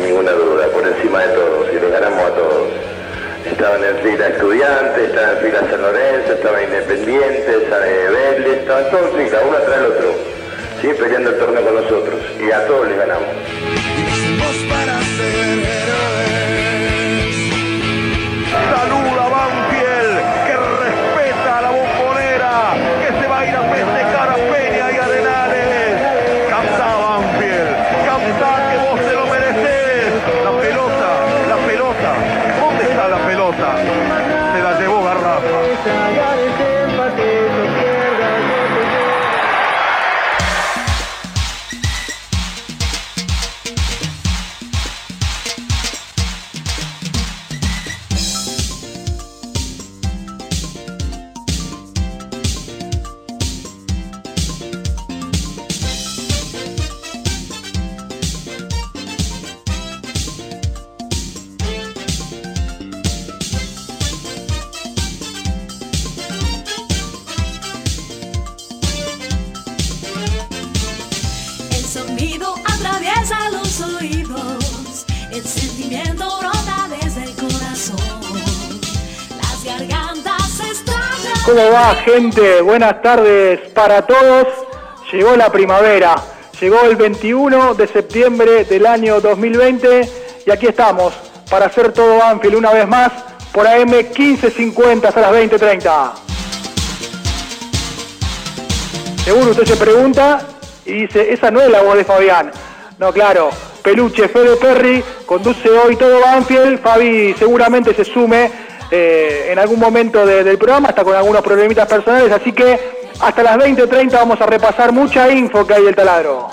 Ninguna duda, por encima de todos, y los ganamos a todos. Estaban en fila estudiantes, estaban en fila San Lorenzo, estaban independientes, Vélez, estaban todos en fila, uno tras el otro, ¿sí? peleando el torneo con nosotros, y a todos les ganamos. Buenas tardes para todos. Llegó la primavera. Llegó el 21 de septiembre del año 2020 y aquí estamos para hacer todo Banfield una vez más por AM 1550 hasta las 20.30. Seguro usted se pregunta y dice, esa no es la voz de Fabián. No, claro, Peluche, Fede Perry, conduce hoy todo Banfield. Fabi seguramente se sume eh, en algún momento de- del programa, está con algunos problemitas personales, así que hasta las 20.30 vamos a repasar mucha info que hay del taladro.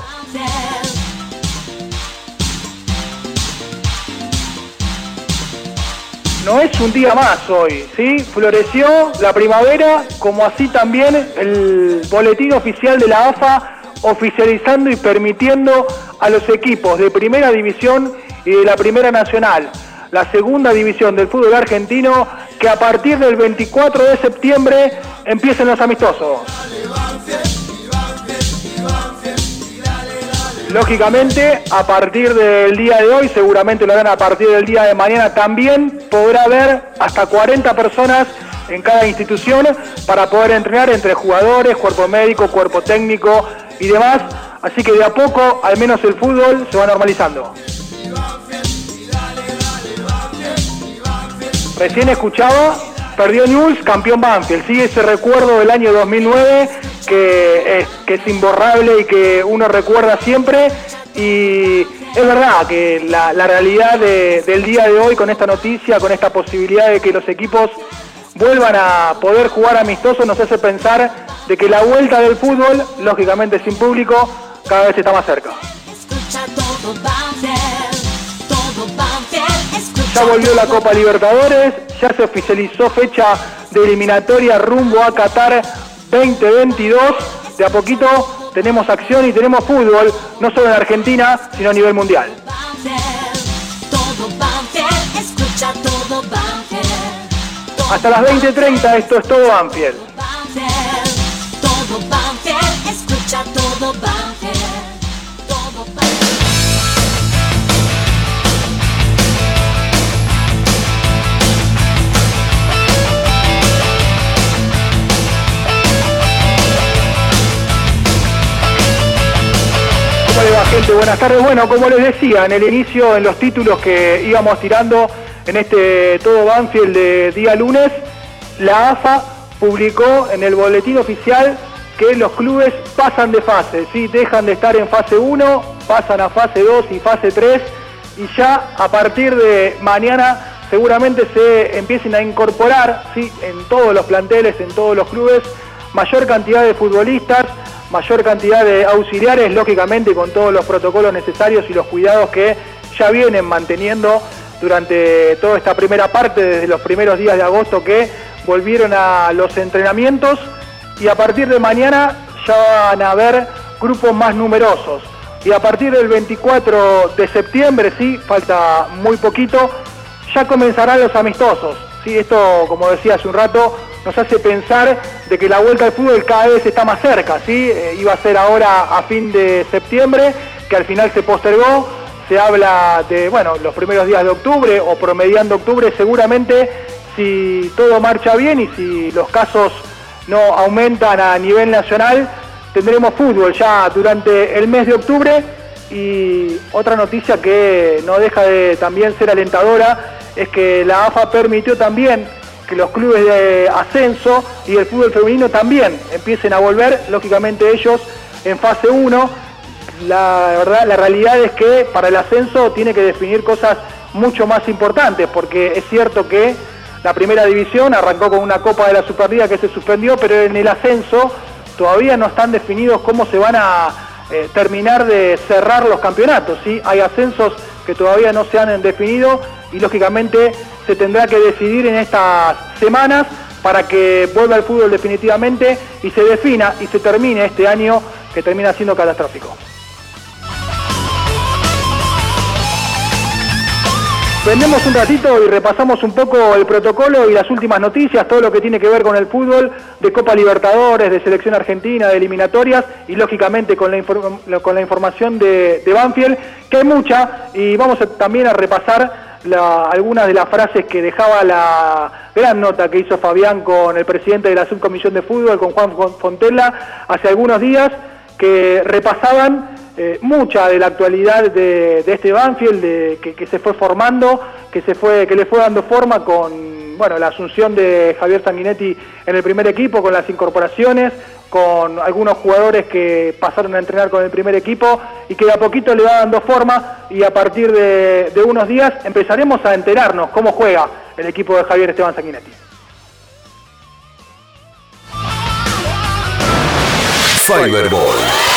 no es un día más hoy, ¿sí? Floreció la primavera, como así también el boletín oficial de la AFA oficializando y permitiendo a los equipos de primera división y de la primera nacional, la segunda división del fútbol argentino, que a partir del 24 de septiembre empiecen los amistosos. Lógicamente, a partir del día de hoy, seguramente lo harán a partir del día de mañana, también podrá haber hasta 40 personas en cada institución para poder entrenar entre jugadores, cuerpo médico, cuerpo técnico y demás. Así que de a poco, al menos el fútbol se va normalizando. Recién escuchaba, perdió News, campeón Banfield. Sigue ese recuerdo del año 2009 que es, imborrable y que uno recuerda siempre. Y es verdad que la, realidad de- del día de hoy con esta noticia, con esta posibilidad de que los equipos vuelvan a poder jugar amistosos, nos hace pensar de que la vuelta del fútbol, lógicamente sin público, cada vez está más cerca. Ya volvió la Copa Libertadores, ya se oficializó fecha de eliminatoria rumbo a Qatar 2022. De a poquito tenemos acción y tenemos fútbol, no solo en Argentina, sino a nivel mundial. Hasta las 20.30 esto es todo Banfield. Buenas tardes. Bueno, como les decía en el inicio, en los títulos que íbamos tirando en este todo Banfield de día lunes, la AFA publicó en el boletín oficial que los clubes pasan de fase, ¿sí? dejan de estar en fase 1, pasan a fase 2 y fase 3 y ya a partir de mañana seguramente se empiecen a incorporar ¿sí? en todos los planteles, en todos los clubes, mayor cantidad de futbolistas, mayor cantidad de auxiliares, lógicamente con todos los protocolos necesarios y los cuidados que ya vienen manteniendo durante toda esta primera parte, desde los primeros días de agosto que volvieron a los entrenamientos y a partir de mañana ya van a haber grupos más numerosos. Y a partir del 24 de septiembre, sí, falta muy poquito, ya comenzarán los amistosos. ¿sí? Esto, como decía hace un rato, nos hace pensar de que la vuelta al fútbol cada vez está más cerca. ¿sí? Eh, iba a ser ahora a fin de septiembre, que al final se postergó. Se habla de bueno, los primeros días de octubre o promediando octubre, seguramente si todo marcha bien y si los casos no aumentan a nivel nacional, tendremos fútbol ya durante el mes de octubre y otra noticia que no deja de también ser alentadora es que la AFA permitió también que los clubes de ascenso y el fútbol femenino también empiecen a volver, lógicamente ellos en fase 1. La verdad, la realidad es que para el ascenso tiene que definir cosas mucho más importantes, porque es cierto que la primera división arrancó con una Copa de la Superliga que se suspendió, pero en el ascenso todavía no están definidos cómo se van a eh, terminar de cerrar los campeonatos. ¿sí? Hay ascensos que todavía no se han definido y lógicamente se tendrá que decidir en estas semanas para que vuelva el fútbol definitivamente y se defina y se termine este año que termina siendo catastrófico. Vendemos un ratito y repasamos un poco el protocolo y las últimas noticias, todo lo que tiene que ver con el fútbol, de Copa Libertadores, de Selección Argentina, de eliminatorias y lógicamente con la, con la información de, Banfield, que hay mucha y vamos también a repasar algunas de las frases que dejaba la gran nota que hizo Fabián con el presidente de la subcomisión de fútbol, con Juan Fon- Fontella, hace algunos días, que repasaban eh, mucha de la actualidad de, este Banfield, que se fue formando, que se fue, que le fue dando forma con bueno la asunción de Javier Sanguinetti en el primer equipo, con las incorporaciones, con algunos jugadores que pasaron a entrenar con el primer equipo y que de a poquito le va dando forma y a partir de, unos días empezaremos a enterarnos cómo juega el equipo de Javier Esteban Sanguinetti. Fiberball.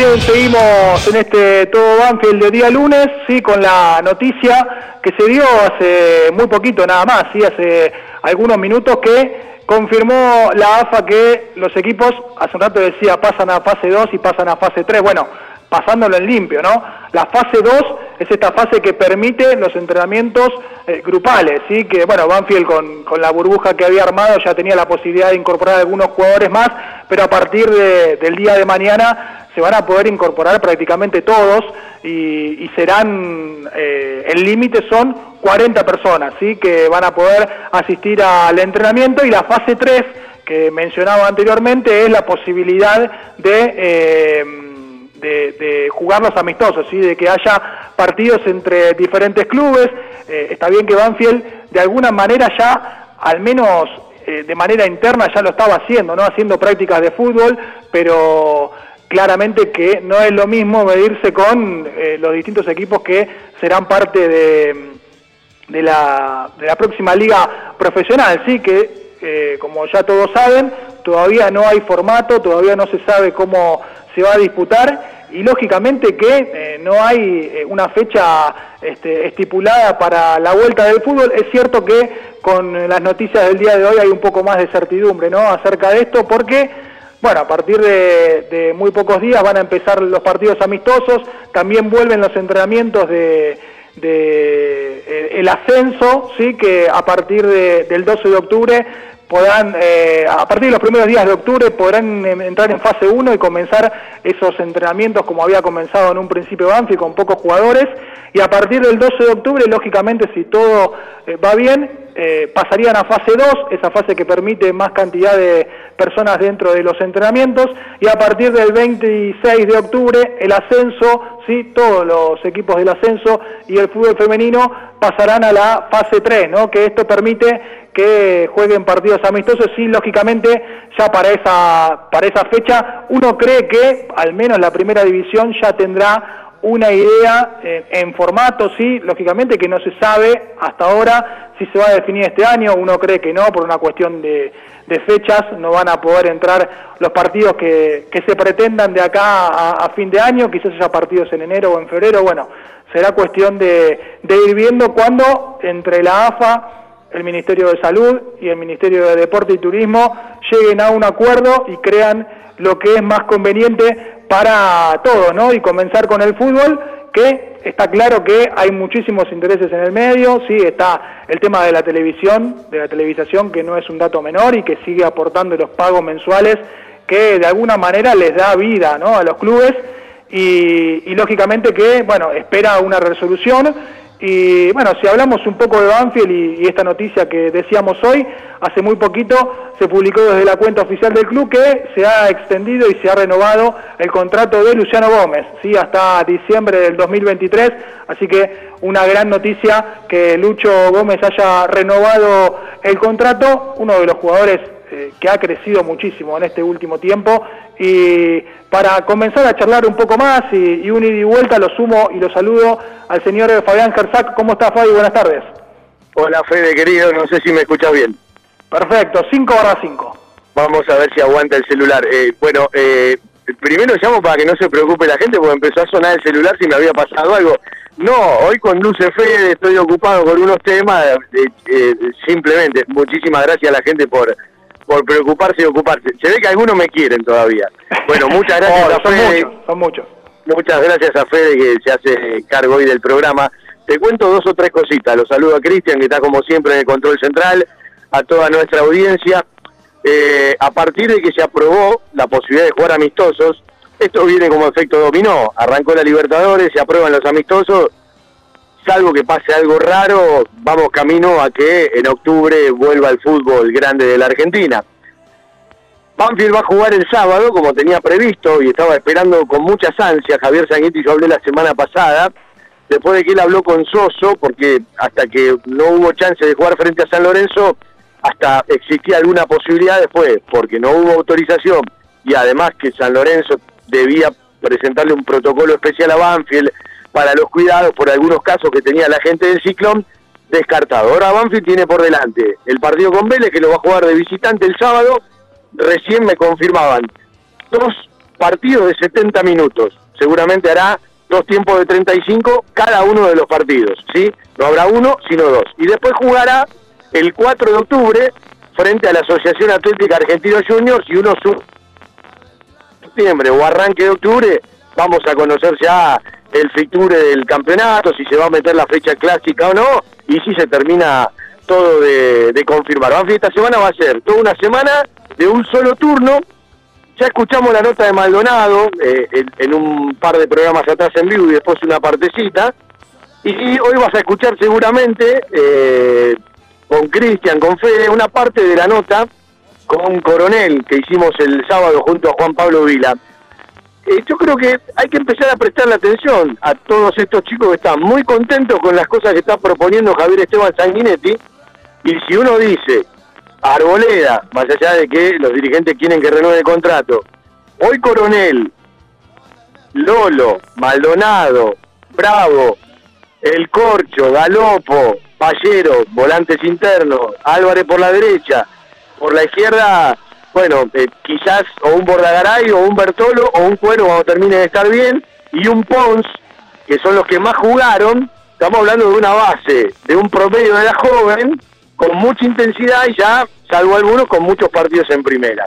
bien, seguimos en este Todo Banfield de día lunes, sí, con la noticia que se dio hace muy poquito nada más, sí, hace algunos minutos que confirmó la AFA que los equipos, hace un rato decía, pasan a fase 2 y pasan a fase 3, bueno, pasándolo en limpio, ¿no? La fase 2 es esta fase que permite los entrenamientos eh, grupales, ¿sí? Que, bueno, Banfield con, con, la burbuja que había armado ya tenía la posibilidad de incorporar algunos jugadores más, pero a partir de, del día de mañana se van a poder incorporar prácticamente todos y, y serán, eh, el límite son 40 personas, ¿sí? Que van a poder asistir al entrenamiento y la fase 3 que mencionaba anteriormente es la posibilidad de... Eh, de, de, jugar los amistosos, ¿sí? de que haya partidos entre diferentes clubes. Eh, está bien que Banfield de alguna manera ya, al menos eh, de manera interna, ya lo estaba haciendo, no haciendo prácticas de fútbol, pero claramente que no es lo mismo medirse con eh, los distintos equipos que serán parte de, la, de la próxima liga profesional, sí que eh, como ya todos saben, todavía no hay formato, todavía no se sabe cómo se va a disputar y lógicamente que eh, no hay eh, una fecha este, estipulada para la vuelta del fútbol. Es cierto que con las noticias del día de hoy hay un poco más de certidumbre ¿no? acerca de esto porque bueno, a partir de, muy pocos días van a empezar los partidos amistosos, también vuelven los entrenamientos de, de eh, el ascenso, sí, que a partir de, del 12 de octubre podrán, eh, a partir de los primeros días de octubre, podrán entrar en fase 1 y comenzar esos entrenamientos como había comenzado en un principio Banfi con pocos jugadores. Y a partir del 12 de octubre, lógicamente, si todo eh, va bien, eh, pasarían a fase 2, esa fase que permite más cantidad de personas dentro de los entrenamientos. Y a partir del 26 de octubre, el ascenso, ¿sí? todos los equipos del ascenso y el fútbol femenino pasarán a la fase 3, ¿no? que esto permite que jueguen partidos amistosos y lógicamente ya para esa, para esa fecha uno cree que al menos la primera división ya tendrá una idea eh, en formato, sí, lógicamente que no se sabe hasta ahora si se va a definir este año, uno cree que no, por una cuestión de, de fechas, no van a poder entrar los partidos que, que se pretendan de acá a, fin de año, quizás haya partidos en enero o en febrero, bueno, será cuestión de, de ir viendo cuándo entre la AFA, el Ministerio de Salud y el Ministerio de Deporte y Turismo lleguen a un acuerdo y crean lo que es más conveniente para todos, ¿no? Y comenzar con el fútbol, que está claro que hay muchísimos intereses en el medio, sí, está el tema de la televisión, de la televisación, que no es un dato menor y que sigue aportando los pagos mensuales que de alguna manera les da vida, ¿no? A los clubes y, y lógicamente que, bueno, espera una resolución Y bueno, si hablamos un poco de Banfield y, esta noticia que decíamos hoy, hace muy poquito se publicó desde la cuenta oficial del club que se ha extendido y se ha renovado el contrato de Luciano Gómez, ¿sí? hasta diciembre del 2023, así que una gran noticia que Lucho Gómez haya renovado el contrato, uno de los jugadores eh, que ha crecido muchísimo en este último tiempo. Y para comenzar a charlar un poco más y, y un ida y vuelta, lo sumo y lo saludo al señor Fabián Gersac. ¿Cómo está, Fabi? Buenas tardes. Hola Fede querido, no sé si me escuchas bien. Perfecto, 5 barra 5. Vamos a ver si aguanta el celular. Eh, bueno, eh, primero llamo para que no se preocupe la gente porque empezó a sonar el celular si me había pasado algo. No, hoy con Luce Fede estoy ocupado con unos temas, eh, eh, simplemente. Muchísimas gracias a la gente por por preocuparse y ocuparse. Se ve que algunos me quieren todavía. Bueno, muchas gracias Oh, a son Fede. muchos, son muchos. Muchas gracias a Fede que se hace cargo hoy del programa. Te cuento dos o tres cositas. Los saludo a Cristian, que está como siempre en el control central, a toda nuestra audiencia. Eh, a partir de que se aprobó la posibilidad de jugar amistosos, esto viene como efecto dominó. Arrancó la Libertadores, se aprueban los amistosos. Salvo que pase algo raro, vamos camino a que en octubre vuelva el fútbol grande de la Argentina. Banfield va a jugar el sábado, como tenía previsto, y estaba esperando con muchas ansias. Javier Sanguetti, yo hablé la semana pasada, después de que él habló con Soso, porque hasta que no hubo chance de jugar frente a San Lorenzo, hasta existía alguna posibilidad después, porque no hubo autorización, y además que San Lorenzo debía presentarle un protocolo especial a Banfield para los cuidados por algunos casos que tenía la gente del Ciclón, descartado. Ahora Banfield tiene por delante el partido con Vélez, que lo va a jugar de visitante el sábado, recién me confirmaban dos partidos de 70 minutos. Seguramente hará dos tiempos de 35 cada uno de los partidos, ¿sí? No habrá uno, sino dos. Y después jugará el 4 de octubre frente a la Asociación Atlética Argentino Juniors y uno su septiembre o arranque de octubre vamos a conocer ya el fiture del campeonato, si se va a meter la fecha clásica o no, y si se termina todo de, confirmar. Banfield esta semana va a ser toda una semana de un solo turno. Ya escuchamos la nota de Maldonado eh, en, un par de programas atrás en vivo y después una partecita. Y hoy vas a escuchar seguramente eh, con Cristian, con Fede, una parte de la nota con Coronel que hicimos el sábado junto a Juan Pablo Vila. Eh, yo creo que hay que empezar a prestarle atención a todos estos chicos que están muy contentos con las cosas que está proponiendo Javier Esteban Sanguinetti. Y si uno dice, Arboleda, más allá de que los dirigentes quieren que renueve el contrato, hoy Coronel, Lolo, Maldonado, Bravo, El Corcho, Galopo, Pallero, volantes internos, Álvarez por la derecha, por la izquierda, bueno, eh, quizás o un Bordagaray o un Bertolo o un Cuero cuando termine de estar bien, y un Pons, que son los que más jugaron, estamos hablando de una base, de un promedio de la joven, con mucha intensidad y ya, salvo algunos, con muchos partidos en primera.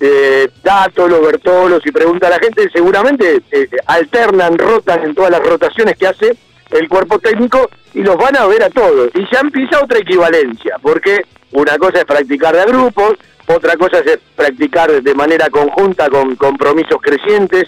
Eh, Dátolo, Bertolo, si pregunta a la gente, seguramente eh, alternan, rotan en todas las rotaciones que hace el cuerpo técnico y los van a ver a todos. Y ya empieza otra equivalencia, porque una cosa es practicar de a grupos, otra cosa es practicar de manera conjunta con compromisos crecientes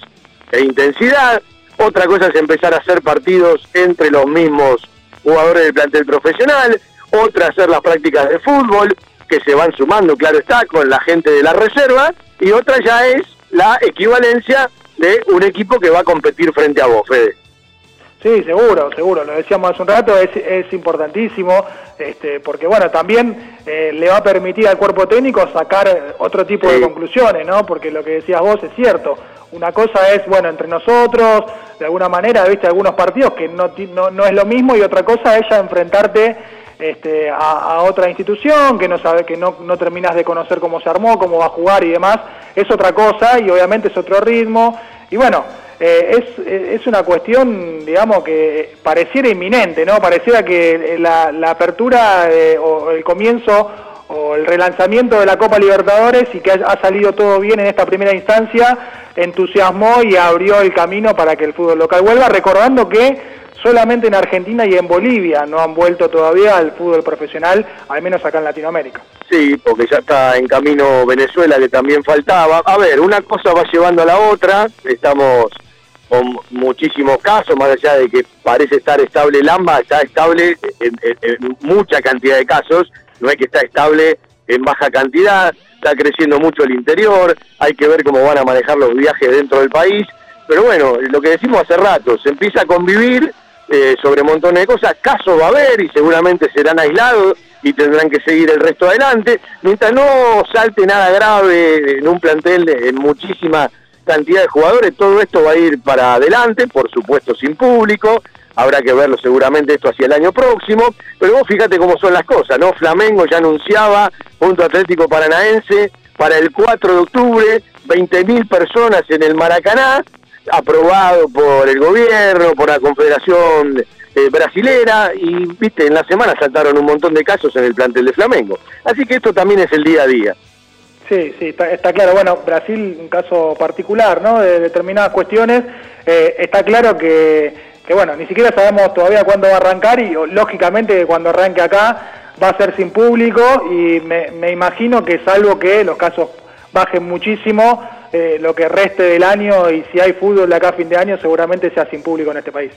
e intensidad, otra cosa es empezar a hacer partidos entre los mismos jugadores del plantel profesional, otra hacer las prácticas de fútbol, que se van sumando, claro está, con la gente de la reserva, y otra ya es la equivalencia de un equipo que va a competir frente a vos, Fede. Sí, seguro, seguro, lo decíamos hace un rato, es, es importantísimo, este, porque bueno, también eh, le va a permitir al cuerpo técnico sacar otro tipo de conclusiones, ¿no? Porque lo que decías vos es cierto, una cosa es, bueno, entre nosotros, de alguna manera, viste, algunos partidos que no, no, no es lo mismo, y otra cosa es ya enfrentarte este, a, a otra institución que no sabe que no, no terminas de conocer cómo se armó, cómo va a jugar y demás, es otra cosa y obviamente es otro ritmo. Y bueno, eh, es, es una cuestión, digamos, que pareciera inminente, ¿no? Pareciera que la, la apertura eh, o el comienzo o el relanzamiento de la Copa Libertadores y que ha salido todo bien en esta primera instancia, entusiasmó y abrió el camino para que el fútbol local vuelva, recordando que solamente en Argentina y en Bolivia no han vuelto todavía al fútbol profesional, al menos acá en Latinoamérica. Sí, porque ya está en camino Venezuela, que también faltaba. A ver, una cosa va llevando a la otra. Estamos con muchísimos casos, más allá de que parece estar estable el AMBA, está estable en, mucha cantidad de casos, no es que está estable en baja cantidad, está creciendo mucho el interior, hay que ver cómo van a manejar los viajes dentro del país, pero bueno, lo que decimos hace rato, se empieza a convivir eh, sobre montones de cosas, casos va a haber y seguramente serán aislados y tendrán que seguir el resto adelante, mientras no salte nada grave en un plantel en muchísima cantidad de jugadores, todo esto va a ir para adelante, por supuesto sin público, habrá que verlo seguramente esto hacia el año próximo, pero vos fíjate cómo son las cosas, ¿no? Flamengo ya anunciaba, punto Atlético Paranaense, para el 4 de octubre, 20.000 personas en el Maracaná, aprobado por el gobierno, por la Confederación eh, Brasilera, y viste, en la semana saltaron un montón de casos en el plantel de Flamengo. Así que esto también es el día a día. Sí, sí, está, está claro. Bueno, Brasil, un caso particular, ¿no? De determinadas cuestiones. Eh, está claro que, que, bueno, ni siquiera sabemos todavía cuándo va a arrancar y lógicamente cuando arranque acá va a ser sin público y me, me imagino que salvo que los casos bajen muchísimo, eh, lo que reste del año y si hay fútbol de acá a fin de año seguramente sea sin público en este país.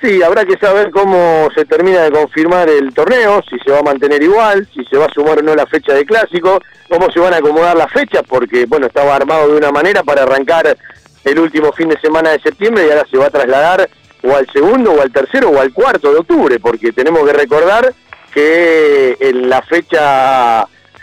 Sí, habrá que saber cómo se termina de confirmar el torneo, si se va a mantener igual, si se va a sumar o no la fecha de clásico, cómo se van a acomodar las fechas, porque bueno, estaba armado de una manera para arrancar el último fin de semana de septiembre y ahora se va a trasladar o al segundo o al tercero o al cuarto de octubre, porque tenemos que recordar que en la fecha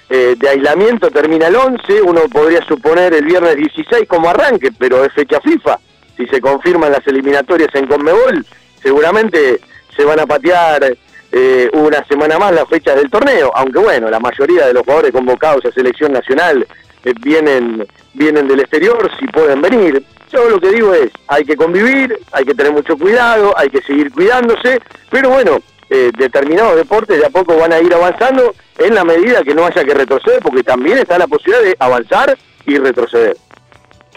eh, de aislamiento termina el 11, uno podría suponer el viernes 16 como arranque, pero es fecha FIFA. Si se confirman las eliminatorias en Conmebol, seguramente se van a patear eh, una semana más las fechas del torneo, aunque bueno, la mayoría de los jugadores convocados a selección nacional eh, vienen, vienen del exterior, si pueden venir. Yo lo que digo es, hay que convivir, hay que tener mucho cuidado, hay que seguir cuidándose, pero bueno, eh, determinados deportes de a poco van a ir avanzando en la medida que no haya que retroceder, porque también está la posibilidad de avanzar y retroceder.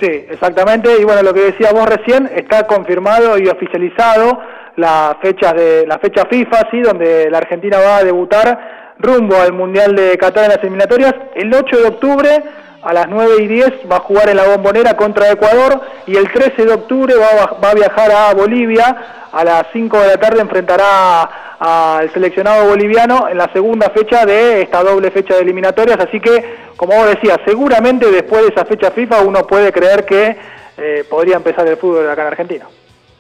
Sí, exactamente. Y bueno, lo que decía vos recién, está confirmado y oficializado las fechas de la fecha FIFA, sí, donde la Argentina va a debutar rumbo al Mundial de Qatar en las eliminatorias. El 8 de octubre a las 9 y 10 va a jugar en la bombonera contra Ecuador y el 13 de octubre va a, viajar a Bolivia. A las 5 de la tarde enfrentará al seleccionado boliviano en la segunda fecha de esta doble fecha de eliminatorias. Así que, como vos decías, seguramente después de esa fecha FIFA uno puede creer que eh, podría empezar el fútbol acá en Argentina.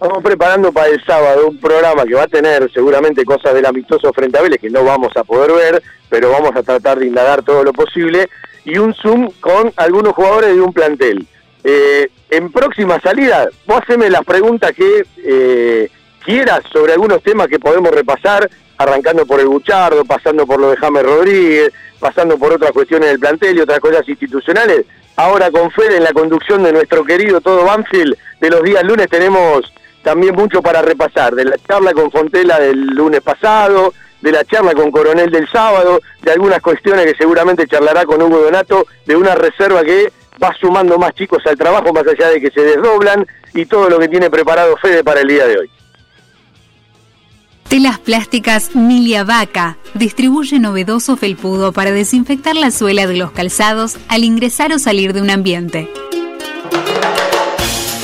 Estamos preparando para el sábado un programa que va a tener seguramente cosas del amistoso frente a Vélez que no vamos a poder ver, pero vamos a tratar de indagar todo lo posible, y un Zoom con algunos jugadores de un plantel. Eh, en próxima salida, vos haceme las preguntas que eh, quieras sobre algunos temas que podemos repasar, arrancando por el Buchardo, pasando por lo de James Rodríguez, pasando por otras cuestiones del plantel y otras cosas institucionales. Ahora con Fede en la conducción de nuestro querido todo Banfield, de los días lunes tenemos también mucho para repasar, de la charla con Fontela del lunes pasado, de la charla con Coronel del sábado, de algunas cuestiones que seguramente charlará con Hugo Donato, de una reserva que va sumando más chicos al trabajo, más allá de que se desdoblan, y todo lo que tiene preparado Fede para el día de hoy. Telas plásticas Milia Vaca distribuye novedoso felpudo para desinfectar la suela de los calzados al ingresar o salir de un ambiente.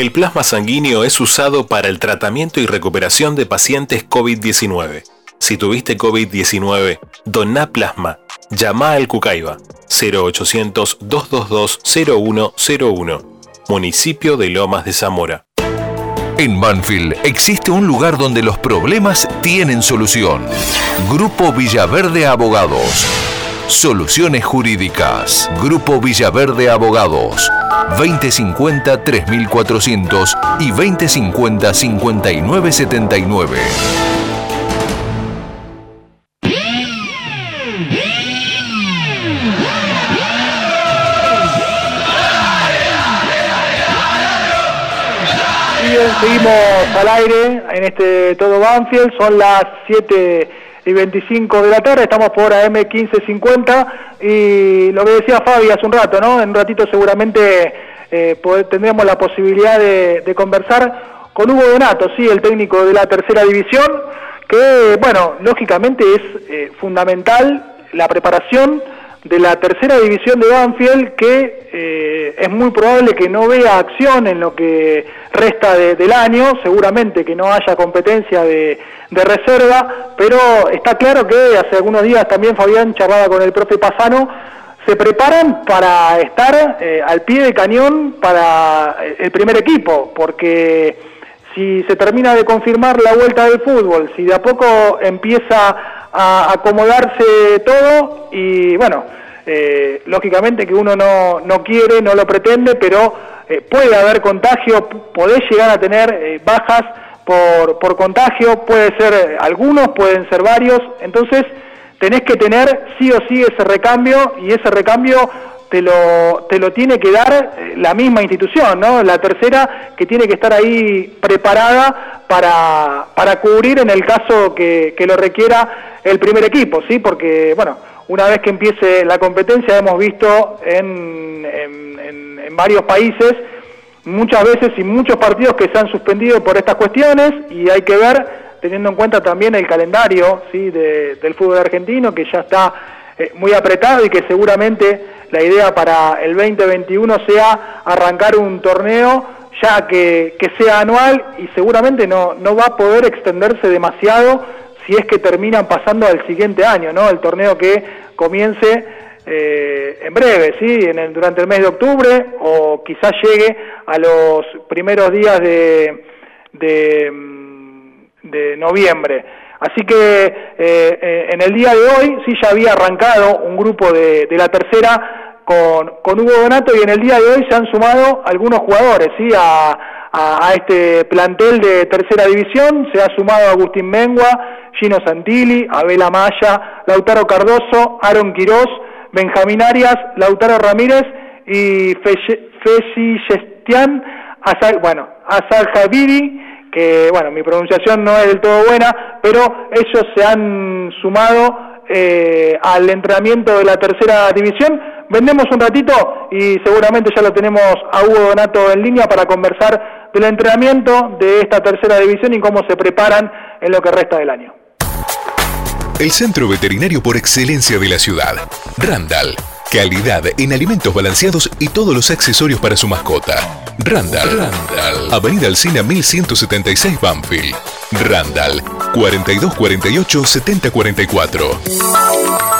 El plasma sanguíneo es usado para el tratamiento y recuperación de pacientes COVID-19. Si tuviste COVID-19, doná plasma. Llama al Cucaiba 0800-222-0101. Municipio de Lomas de Zamora. En Banfield existe un lugar donde los problemas tienen solución. Grupo Villaverde Abogados. Soluciones Jurídicas. Grupo Villaverde Abogados. 2050-3400 y 2050-5979. Bien, seguimos al aire en este Todo Banfield, son las 7 y 25 de la tarde, estamos por AM 1550 y lo que decía Fabi hace un rato, ¿no? En un ratito seguramente eh, tendremos la posibilidad de, de conversar con Hugo Donato, sí, el técnico de la tercera división, que, bueno, lógicamente es eh, fundamental la preparación de la tercera división de Banfield que eh, es muy probable que no vea acción en lo que resta de- del año, seguramente que no haya competencia de, reserva, pero está claro que hace algunos días también Fabián charlaba con el profe Pasano, se preparan para estar eh, al pie de cañón para eh, el primer equipo, porque si se termina de confirmar la vuelta del fútbol, si de a poco empieza a acomodarse todo y bueno, eh, lógicamente que uno no, no quiere, no lo pretende, pero eh, puede haber contagio, podés llegar a tener eh, bajas por, por contagio, puede ser eh, algunos, pueden ser varios, entonces tenés que tener sí o sí ese recambio y ese recambio te lo, te lo tiene que dar eh, la misma institución, ¿no? La tercera que tiene que estar ahí preparada para, para cubrir en el caso que, que lo requiera el primer equipo, ¿sí? Porque, bueno, una vez que empiece la competencia hemos visto en, en- en- en varios países muchas veces y muchos partidos que se han suspendido por estas cuestiones y hay que ver, teniendo en cuenta también el calendario ¿sí? de- del fútbol argentino que ya está eh, muy apretado y que seguramente la idea para el 2021 sea arrancar un torneo ya que, sea anual y seguramente no, no va a poder extenderse demasiado si es que terminan pasando al siguiente año, ¿no? El torneo que comience eh, en breve, ¿sí? En el- durante el mes de octubre o quizás llegue a los primeros días de, de, mm, de noviembre. Así que eh, eh, en el día de hoy sí ya había arrancado un grupo de, de la tercera con, con Hugo Donato y en el día de hoy se han sumado algunos jugadores ¿sí? a, a- a este plantel de tercera división. Se ha sumado Agustín Mengua, Gino Santilli, Abel Amaya, Lautaro Cardoso, Aaron Quirós, Benjamín Arias, Lautaro Ramírez y Fesi Gestian, Asal, bueno, Asal Javiri, que bueno, mi pronunciación no es del todo buena, pero ellos se han sumado eh, al entrenamiento de la tercera división. Vendemos un ratito y seguramente ya lo tenemos a Hugo Donato en línea para conversar del entrenamiento de esta tercera división y cómo se preparan en lo que resta del año. El centro veterinario por excelencia de la ciudad. Randall. Calidad en alimentos balanceados y todos los accesorios para su mascota. Randall. Randall. Avenida Alcina 1176 Banfield. Randall. 4248 7044.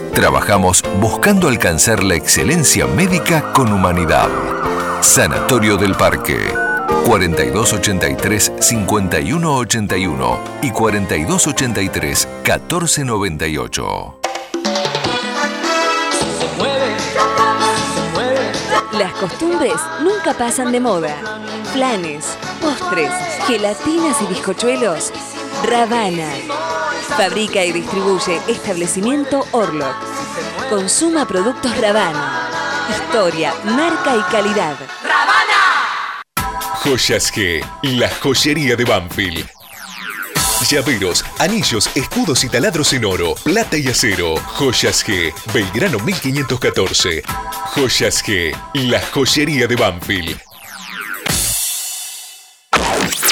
trabajamos buscando alcanzar la excelencia médica con humanidad. Sanatorio del Parque. 4283-5181 y 4283-1498. Las costumbres nunca pasan de moda. Planes, postres, gelatinas y bizcochuelos. Ravana. Fabrica y distribuye establecimiento Orlok. Consuma productos Ravana. Historia, marca y calidad. Joyas G, la joyería de Banfield. Llaveros, anillos, escudos y taladros en oro, plata y acero. Joyas G, Belgrano 1514. Joyas G, la joyería de Banfield.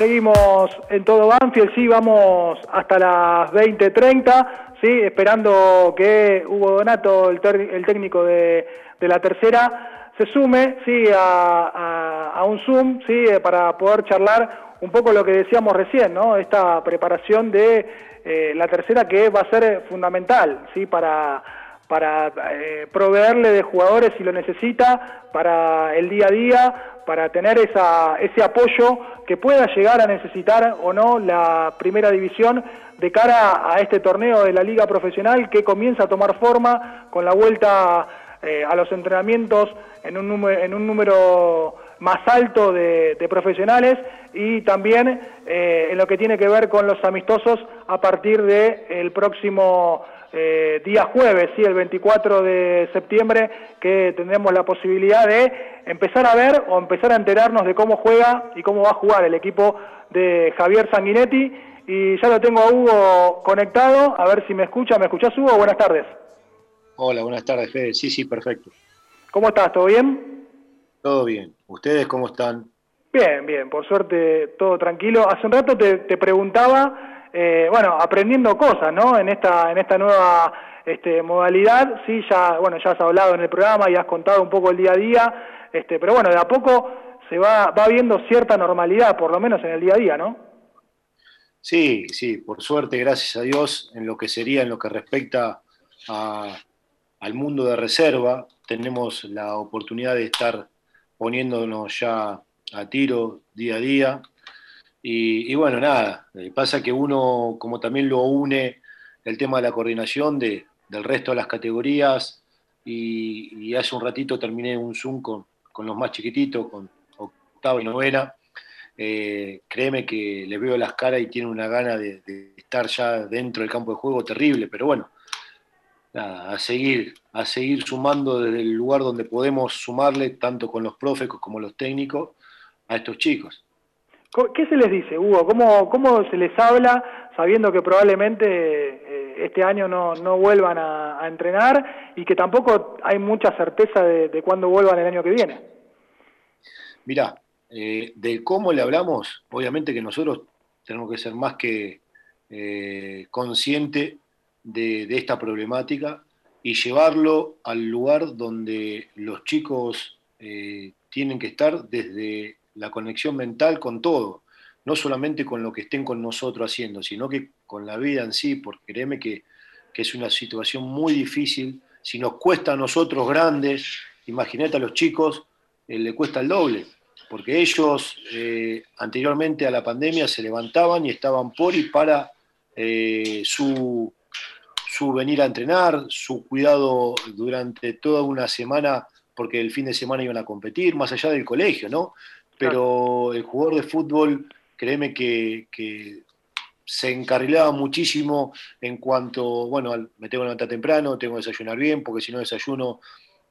Seguimos en todo Banfield, sí, vamos hasta las 20.30, sí, esperando que Hugo Donato, el, el técnico de, la tercera, se sume, sí, a, a, un Zoom, sí, para poder charlar un poco lo que decíamos recién, ¿no? Esta preparación de eh, la tercera que va a ser fundamental, sí, para para eh, proveerle de jugadores si lo necesita, para el día a día, para tener esa, ese apoyo que pueda llegar a necesitar o no la primera división de cara a este torneo de la liga profesional que comienza a tomar forma con la vuelta eh, a los entrenamientos en un número, en un número más alto de, de profesionales y también eh, en lo que tiene que ver con los amistosos a partir del el próximo eh, día jueves, sí, el 24 de septiembre, que tendremos la posibilidad de empezar a ver o empezar a enterarnos de cómo juega y cómo va a jugar el equipo de Javier Sanguinetti. Y ya lo tengo a Hugo conectado, a ver si me escucha. ¿Me escuchás, Hugo? Buenas tardes. Hola, buenas tardes, Fede. Sí, sí, perfecto. ¿Cómo estás? ¿Todo bien? Todo bien. ¿Ustedes cómo están? Bien, bien, por suerte todo tranquilo. Hace un rato te, te preguntaba eh, bueno, aprendiendo cosas, ¿no? En esta, en esta nueva este, modalidad, sí, ya, bueno, ya has hablado en el programa y has contado un poco el día a día, este, pero bueno, de a poco se va, va viendo cierta normalidad, por lo menos en el día a día, ¿no? Sí, sí, por suerte, gracias a Dios, en lo que sería, en lo que respecta a, al mundo de reserva, tenemos la oportunidad de estar poniéndonos ya a tiro día a día, y, bueno, nada, eh, pasa que uno, como también lo une el tema de la coordinación de, del resto de las categorías, y, hace un ratito terminé un Zoom con, con los más chiquititos, con octava y novena. Eh, créeme que le veo las caras y tiene una gana de, de, estar ya dentro del campo de juego terrible, pero bueno, nada, a seguir, a seguir sumando desde el lugar donde podemos sumarle, tanto con los profes como los técnicos, a estos chicos. ¿Qué se les dice, Hugo? ¿Cómo, cómo se les habla sabiendo que probablemente eh, este año no, no vuelvan a, entrenar y que tampoco hay mucha certeza de, cuándo vuelvan el año que viene? Mirá, eh, de cómo le hablamos, obviamente que nosotros tenemos que ser más que eh, conscientes de, de esta problemática y llevarlo al lugar donde los chicos eh, tienen que estar desde la conexión mental con todo, no solamente con lo que estén con nosotros haciendo, sino que con la vida en sí, porque créeme que, que es una situación muy difícil. Si nos cuesta a nosotros grandes, imagínate a los chicos, eh, le cuesta el doble, porque ellos eh, anteriormente a la pandemia se levantaban y estaban por y para eh, su, su venir a entrenar, su cuidado durante toda una semana, porque el fin de semana iban a competir, más allá del colegio, ¿no? Pero el jugador de fútbol, créeme que, que, se encarrilaba muchísimo en cuanto, bueno, me tengo que levantar temprano, tengo que desayunar bien, porque si no desayuno,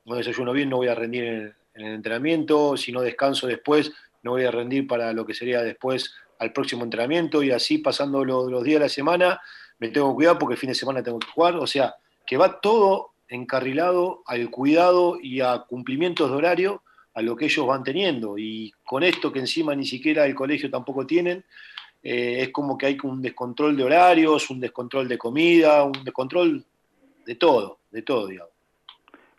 no desayuno bien no voy a rendir en el, en el entrenamiento, si no descanso después, no voy a rendir para lo que sería después al próximo entrenamiento, y así pasando los, los días de la semana, me tengo que cuidar porque el fin de semana tengo que jugar, o sea, que va todo encarrilado al cuidado y a cumplimientos de horario a lo que ellos van teniendo. Y con esto que encima ni siquiera el colegio tampoco tienen, eh, es como que hay un descontrol de horarios, un descontrol de comida, un descontrol de todo, de todo, digamos.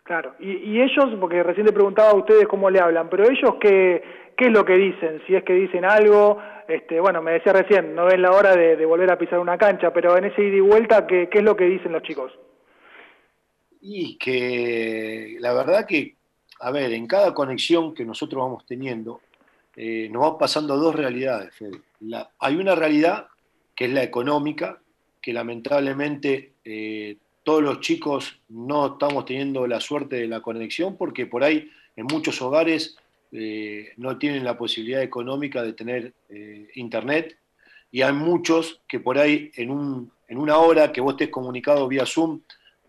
Claro, y, y ellos, porque recién le preguntaba a ustedes cómo le hablan, pero ellos qué, qué es lo que dicen, si es que dicen algo, este, bueno, me decía recién, no ven la hora de, de volver a pisar una cancha, pero en ese ida y vuelta, ¿qué, ¿qué es lo que dicen los chicos? Y que la verdad que a ver, en cada conexión que nosotros vamos teniendo, eh, nos va pasando dos realidades, Fede. Hay una realidad que es la económica, que lamentablemente eh, todos los chicos no estamos teniendo la suerte de la conexión porque por ahí en muchos hogares eh, no tienen la posibilidad económica de tener internet y hay muchos que por ahí en, un- en una hora que vos estés comunicado vía Zoom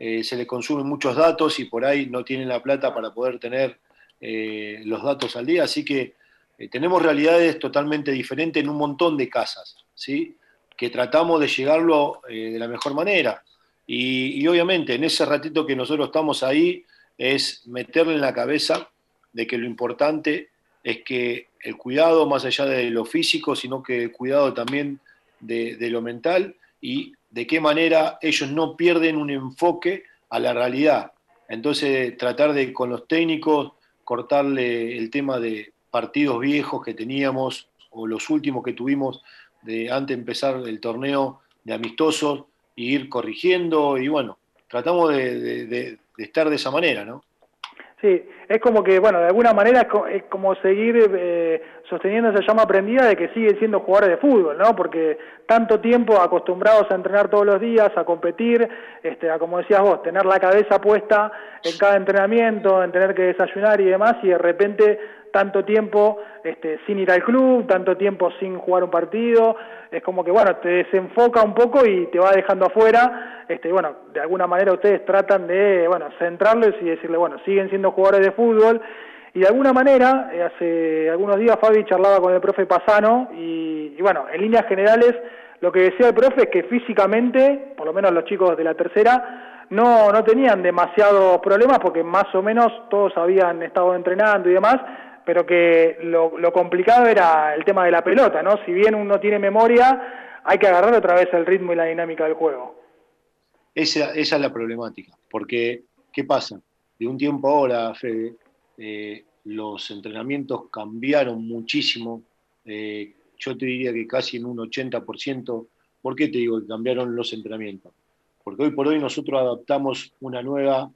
eh, se le consumen muchos datos y por ahí no tienen la plata para poder tener eh, los datos al día, así que eh, tenemos realidades totalmente diferentes en un montón de casas, ¿sí? que tratamos de llegarlo de la mejor manera. Y, y obviamente en ese ratito que nosotros estamos ahí es meterle en la cabeza de que lo importante es que el cuidado, más allá de lo físico, sino que el cuidado también de, de lo mental y de qué manera ellos no pierden un enfoque a la realidad. Entonces, tratar de con los técnicos cortarle el tema de partidos viejos que teníamos o los últimos que tuvimos de antes de empezar el torneo de amistosos e ir corrigiendo y bueno, tratamos de- de estar de esa manera, ¿no? Sí, es como que, bueno, de alguna manera es, co- es como seguir eh, sosteniendo esa llama prendida de que siguen siendo jugadores de fútbol, ¿no? Porque tanto tiempo acostumbrados a entrenar todos los días, a competir, este, a como decías vos, tener la cabeza puesta en cada entrenamiento, en tener que desayunar y demás, y de repente tanto tiempo este, sin ir al club, tanto tiempo sin jugar un partido, es como que, bueno, te desenfoca un poco y te va dejando afuera, este, bueno, de alguna manera ustedes tratan de, bueno, centrarlos y decirle, bueno, siguen siendo jugadores de fútbol, y de alguna manera, eh, hace algunos días Fabi charlaba con el profe Pasano, y, y bueno, en líneas generales, lo que decía el profe es que físicamente, por lo menos los chicos de la tercera, no, no tenían demasiados problemas porque más o menos todos habían estado entrenando y demás, pero que lo, complicado era el tema de la pelota, ¿no? Si bien uno tiene memoria, hay que agarrar otra vez el ritmo y la dinámica del juego. Esa, esa es la problemática, porque ¿qué pasa? De un tiempo ahora, Fede, eh, los entrenamientos cambiaron muchísimo, eh, yo te diría que casi en un 80%. ¿Por qué te digo que cambiaron los entrenamientos? Porque hoy por hoy nosotros adaptamos una nueva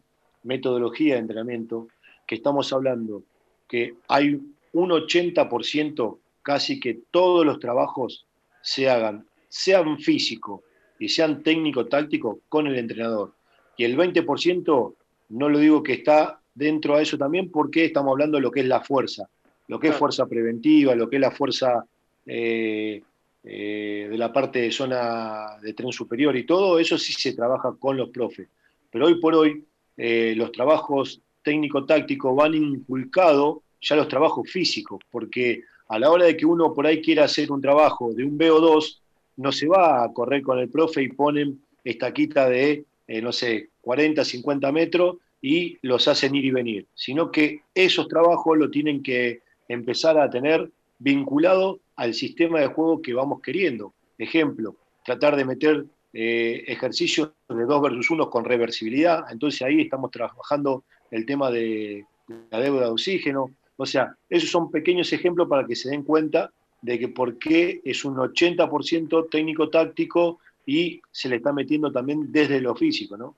metodología de entrenamiento que estamos hablando que hay un 80% casi que todos los trabajos se hagan, sean físico y sean técnico-táctico con el entrenador. Y el 20% no lo digo que está dentro a eso también porque estamos hablando de lo que es la fuerza, lo que es fuerza preventiva, lo que es la fuerza eh, eh, de la parte de zona de tren superior y todo, eso sí se trabaja con los profes. Pero hoy por hoy eh, los trabajos técnico-tácticos van inculcados ya los trabajos físicos, porque a la hora de que uno por ahí quiera hacer un trabajo de un BO2, no se va a correr con el profe y ponen estaquita de, eh, no sé, 40, 50 metros y los hacen ir y venir, sino que esos trabajos lo tienen que empezar a tener vinculado al sistema de juego que vamos queriendo. Ejemplo, tratar de meter eh, ejercicios de 2 versus 1 con reversibilidad, entonces ahí estamos trabajando el tema de la deuda de oxígeno, o sea, esos son pequeños ejemplos para que se den cuenta de que por qué es un 80% técnico-táctico y se le está metiendo también desde lo físico, ¿no?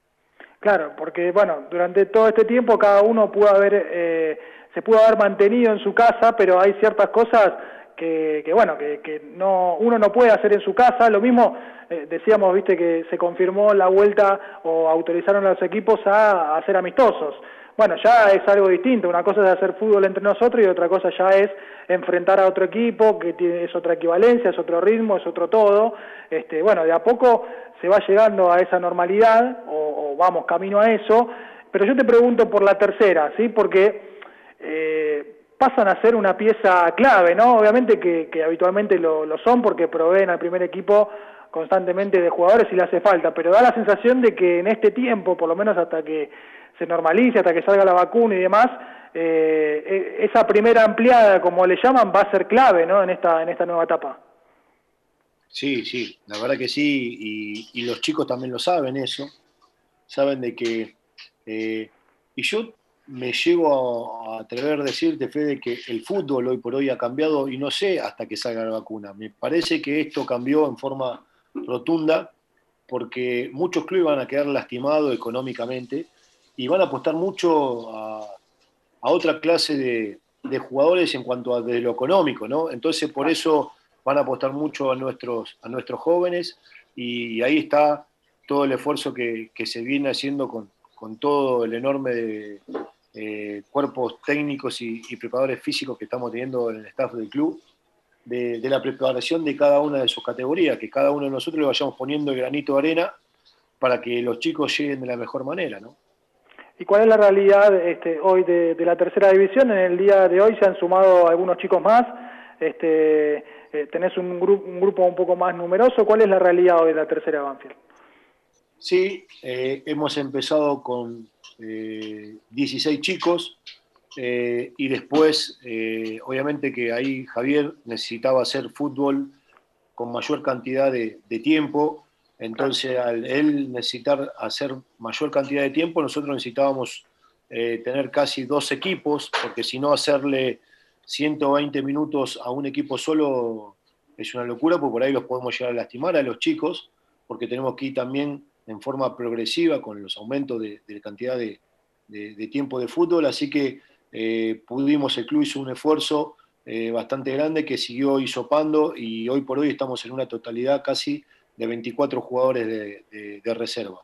Claro, porque bueno, durante todo este tiempo cada uno pudo haber, eh, se pudo haber mantenido en su casa, pero hay ciertas cosas que, que bueno, que, que no, uno no puede hacer en su casa. Lo mismo eh, decíamos, viste, que se confirmó la vuelta o autorizaron a los equipos a, a ser amistosos. Bueno, ya es algo distinto. Una cosa es hacer fútbol entre nosotros y otra cosa ya es enfrentar a otro equipo que tiene, es otra equivalencia, es otro ritmo, es otro todo. Este, bueno, de a poco se va llegando a esa normalidad o, o vamos camino a eso. Pero yo te pregunto por la tercera, ¿sí? Porque eh, pasan a ser una pieza clave, ¿no? Obviamente que, que habitualmente lo, lo son porque proveen al primer equipo constantemente de jugadores y le hace falta, pero da la sensación de que en este tiempo, por lo menos hasta que se normalice, hasta que salga la vacuna y demás, eh, esa primera ampliada, como le llaman, va a ser clave ¿no? en, esta, en esta nueva etapa. Sí, sí, la verdad que sí, y, los chicos también lo saben eso, saben de que, eh, y yo me llego a, atrever a decirte, Fede, que el fútbol hoy por hoy ha cambiado y no sé hasta que salga la vacuna. Me parece que esto cambió en forma rotunda porque muchos clubes van a quedar lastimados económicamente y van a apostar mucho a, otra clase de, jugadores en cuanto a lo económico, ¿no? Entonces por eso van a apostar mucho a nuestros, a nuestros jóvenes y ahí está todo el esfuerzo que, se viene haciendo con, con todo el enorme de, eh, cuerpos técnicos y, preparadores físicos que estamos teniendo en el staff del club, de, de, la preparación de cada una de sus categorías, que cada uno de nosotros le vayamos poniendo el granito de arena para que los chicos lleguen de la mejor manera, ¿no? ¿Y cuál es la realidad este, hoy de, la tercera división? En el día de hoy se han sumado algunos chicos más, este, eh, tenés un, gru un grupo un poco más numeroso. ¿Cuál es la realidad hoy de la tercera Banfield? Sí, eh, hemos empezado con eh, 16 chicos eh, y después, eh, obviamente que ahí Javier necesitaba hacer fútbol con mayor cantidad de tiempo, entonces al él necesitar hacer mayor cantidad de tiempo, nosotros necesitábamos eh, tener casi dos equipos, porque si no hacerle 120 minutos a un equipo solo es una locura, porque por ahí los podemos llegar a lastimar a los chicos, porque tenemos que ir también en forma progresiva con los aumentos de, cantidad de, tiempo de fútbol, así que eh, pudimos, el club hizo un esfuerzo eh, bastante grande que siguió hisopando y hoy por hoy estamos en una totalidad casi de 24 jugadores de, de reserva.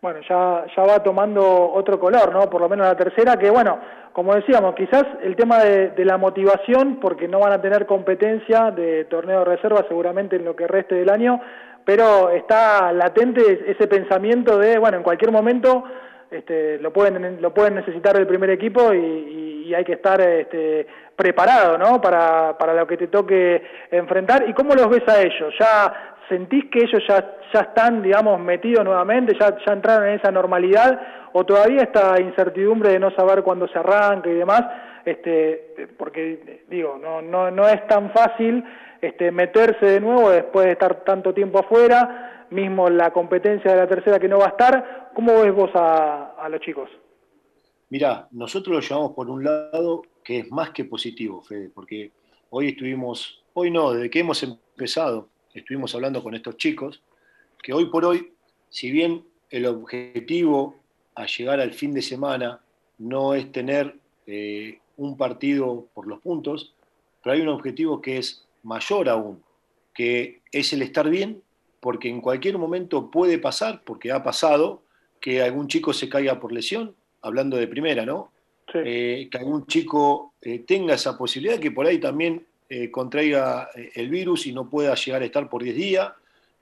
Bueno, ya, ya va tomando otro color, ¿no? Por lo menos la tercera, que bueno, como decíamos, quizás el tema de, de, la motivación, porque no van a tener competencia de torneo de reserva seguramente en lo que reste del año, pero está latente ese pensamiento de, bueno, en cualquier momento este, lo, pueden, lo pueden necesitar el primer equipo y, y, y hay que estar este, preparado ¿no? para, para lo que te toque enfrentar. ¿Y cómo los ves a ellos? ¿Ya sentís que ellos ya, ya están, digamos, metidos nuevamente, ya, ya entraron en esa normalidad o todavía esta incertidumbre de no saber cuándo se arranca y demás? Este, porque, digo, no, no, no es tan fácil este, meterse de nuevo después de estar tanto tiempo afuera, mismo la competencia de la tercera que no va a estar. ¿Cómo ves vos a, a los chicos? Mirá, nosotros lo llevamos por un lado que es más que positivo, Fede, porque hoy estuvimos, hoy no, desde que hemos empezado, estuvimos hablando con estos chicos, que hoy por hoy, si bien el objetivo a llegar al fin de semana no es tener eh, un partido por los puntos, pero hay un objetivo que es mayor aún, que es el estar bien, porque en cualquier momento puede pasar, porque ha pasado, que algún chico se caiga por lesión, hablando de primera, ¿no? Sí. Eh, que algún chico eh, tenga esa posibilidad, que por ahí también eh, contraiga eh, el virus y no pueda llegar a estar por 10 días.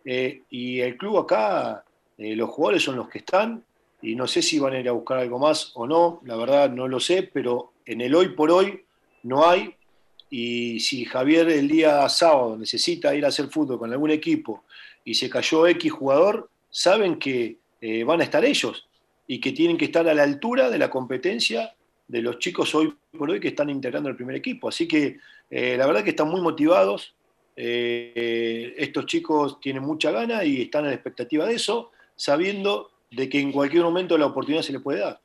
Eh, y el club acá, los jugadores son los que están, y no sé si van a ir a buscar algo más o no, la verdad no lo sé, pero en el hoy por hoy no hay, y si Javier el día sábado necesita ir a hacer fútbol con algún equipo y se cayó X jugador, saben que eh, van a estar ellos y que tienen que estar a la altura de la competencia de los chicos hoy por hoy que están integrando el primer equipo. Así que eh, la verdad que están muy motivados, eh, estos chicos tienen mucha gana y están a la expectativa de eso, sabiendo de que en cualquier momento la oportunidad se les puede dar.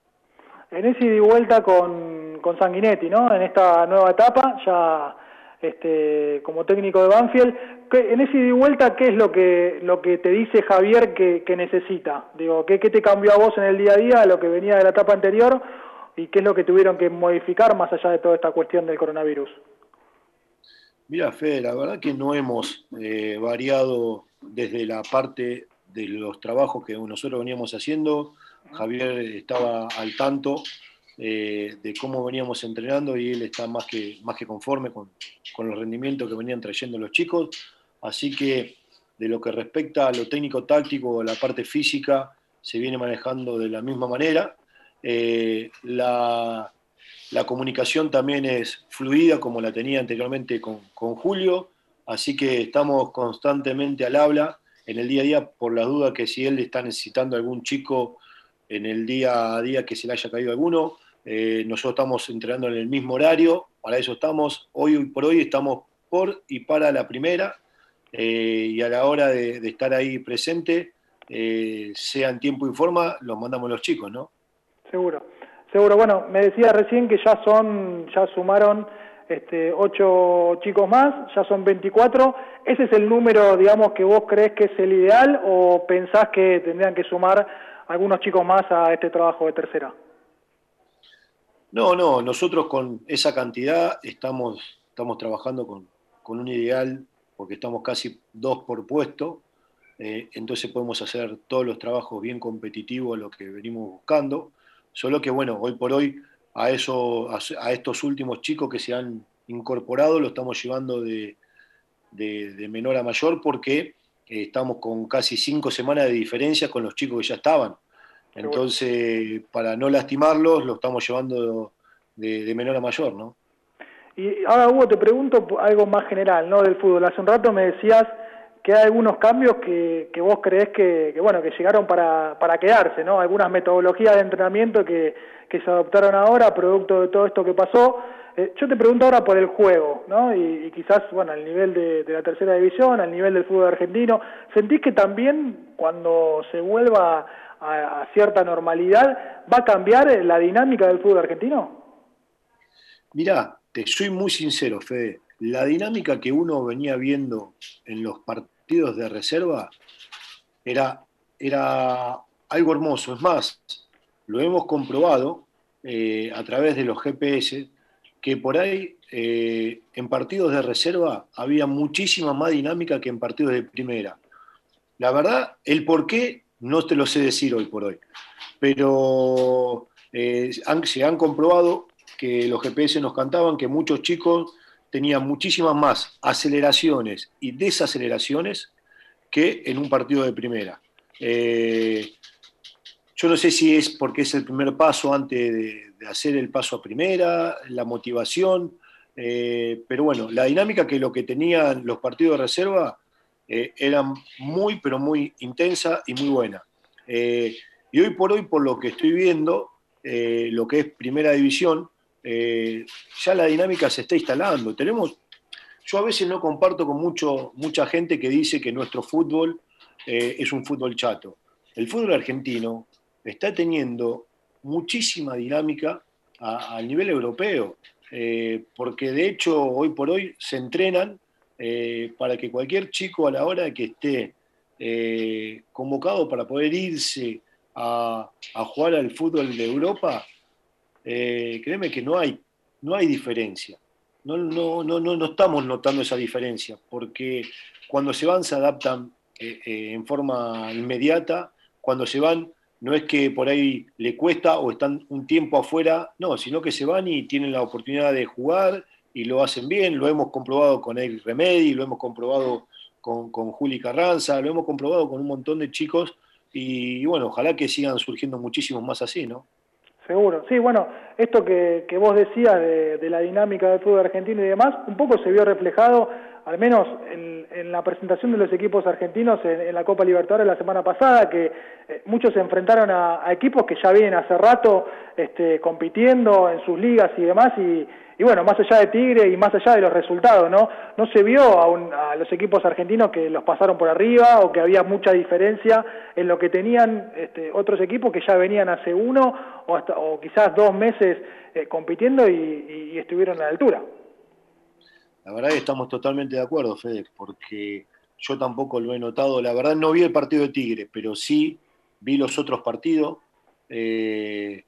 En ese y vuelta con, con Sanguinetti, ¿no? En esta nueva etapa, ya este, como técnico de Banfield, en ese ida y vuelta, ¿qué es lo que, lo que te dice Javier que, que necesita? Digo, ¿qué, ¿qué, te cambió a vos en el día a día, lo que venía de la etapa anterior, y qué es lo que tuvieron que modificar más allá de toda esta cuestión del coronavirus? Mira, Fede, la verdad que no hemos eh, variado desde la parte de los trabajos que nosotros veníamos haciendo. Javier estaba al tanto eh, de cómo veníamos entrenando y él está más que, más que conforme con, con los rendimientos que venían trayendo los chicos. Así que de lo que respecta a lo técnico-táctico, la parte física, se viene manejando de la misma manera. Eh, la, la, comunicación también es fluida como la tenía anteriormente con, Julio, así que estamos constantemente al habla en el día a día por la duda que si él está necesitando algún chico en el día a día que se le haya caído alguno. Eh, nosotros estamos entrenando en el mismo horario, para eso estamos, hoy por hoy estamos por y para la primera, eh, y a la hora de, de estar ahí presente, eh, sea en tiempo y forma, los mandamos los chicos, ¿no? Seguro, seguro. Bueno, me decía recién que ya son, ya sumaron este, ocho chicos más, ya son 24. ¿Ese es el número, digamos, que vos crees que es el ideal o pensás que tendrían que sumar algunos chicos más a este trabajo de tercera? No, no, nosotros con esa cantidad estamos, trabajando con, un ideal, porque estamos casi dos por puesto, eh, entonces podemos hacer todos los trabajos bien competitivos, lo que venimos buscando, solo que bueno, hoy por hoy a, eso, a, a estos últimos chicos que se han incorporado lo estamos llevando de, de- de menor a mayor porque eh, estamos con casi cinco semanas de diferencia con los chicos que ya estaban. Entonces, para no lastimarlos, lo estamos llevando de, de menor a mayor, ¿no? Y ahora, Hugo, te pregunto algo más general, ¿no? Del fútbol. Hace un rato me decías que hay algunos cambios que, que vos creés que, bueno, que llegaron para, para quedarse, ¿no? Algunas metodologías de entrenamiento que, que se adoptaron ahora, producto de todo esto que pasó. Eh, yo te pregunto ahora por el juego, ¿no? Y, quizás, bueno, al nivel de, la tercera división, al nivel del fútbol argentino, ¿sentís que también cuando se vuelva a, cierta normalidad va a cambiar la dinámica del fútbol argentino? Mirá, te soy muy sincero, Fede. La dinámica que uno venía viendo en los partidos de reserva era, era algo hermoso. Es más, lo hemos comprobado eh, a través de los GPS, que por ahí eh, en partidos de reserva había muchísima más dinámica que en partidos de primera. La verdad, el por qué no te lo sé decir hoy por hoy, pero eh, se han comprobado que los GPS nos cantaban que muchos chicos tenían muchísimas más aceleraciones y desaceleraciones que en un partido de primera. Eh, yo no sé si es porque es el primer paso antes de, hacer el paso a primera, la motivación, eh, pero bueno, la dinámica que lo que tenían los partidos de reserva eh, era muy, pero muy intensa y muy buena. Y hoy por hoy, por lo que estoy viendo, lo que es primera división, eh, ya la dinámica se está instalando. Tenemos, yo a veces no comparto con mucho, mucha gente que dice que nuestro fútbol eh, es un fútbol chato. El fútbol argentino está teniendo muchísima dinámica a, nivel europeo, eh, porque de hecho hoy por hoy se entrenan para que cualquier chico a la hora que esté convocado para poder irse a jugar al fútbol de Europa, eh, créeme que no hay, no hay diferencia. No, no, no, no, no estamos notando esa diferencia, porque cuando se van se adaptan eh, eh, en forma inmediata, cuando se van no es que por ahí le cuesta o están un tiempo afuera, no, sino que se van y tienen la oportunidad de jugar y lo hacen bien, lo hemos comprobado con Eric Remedi, lo hemos comprobado con, con Juli Carranza, lo hemos comprobado con un montón de chicos y, bueno, ojalá que sigan surgiendo muchísimos más así, ¿no? Seguro, sí, bueno, esto que, que vos decías de, de la dinámica del fútbol argentino y demás, un poco se vio reflejado, al menos en, en la presentación de los equipos argentinos en, en la Copa Libertadores la semana pasada, que eh, muchos se enfrentaron a, a equipos que ya vienen hace rato este, compitiendo en sus ligas y demás, y, y bueno, más allá de Tigre y más allá de los resultados, ¿no? No se vio a, un- a los equipos argentinos que los pasaron por arriba o que había mucha diferencia en lo que tenían este, otros equipos que ya venían hace uno o, hasta, o quizás dos meses eh, compitiendo y, estuvieron a la altura. La verdad que estamos totalmente de acuerdo, Fede, porque yo tampoco lo he notado. La verdad no vi el partido de Tigre, pero sí vi los otros partidos. Eh,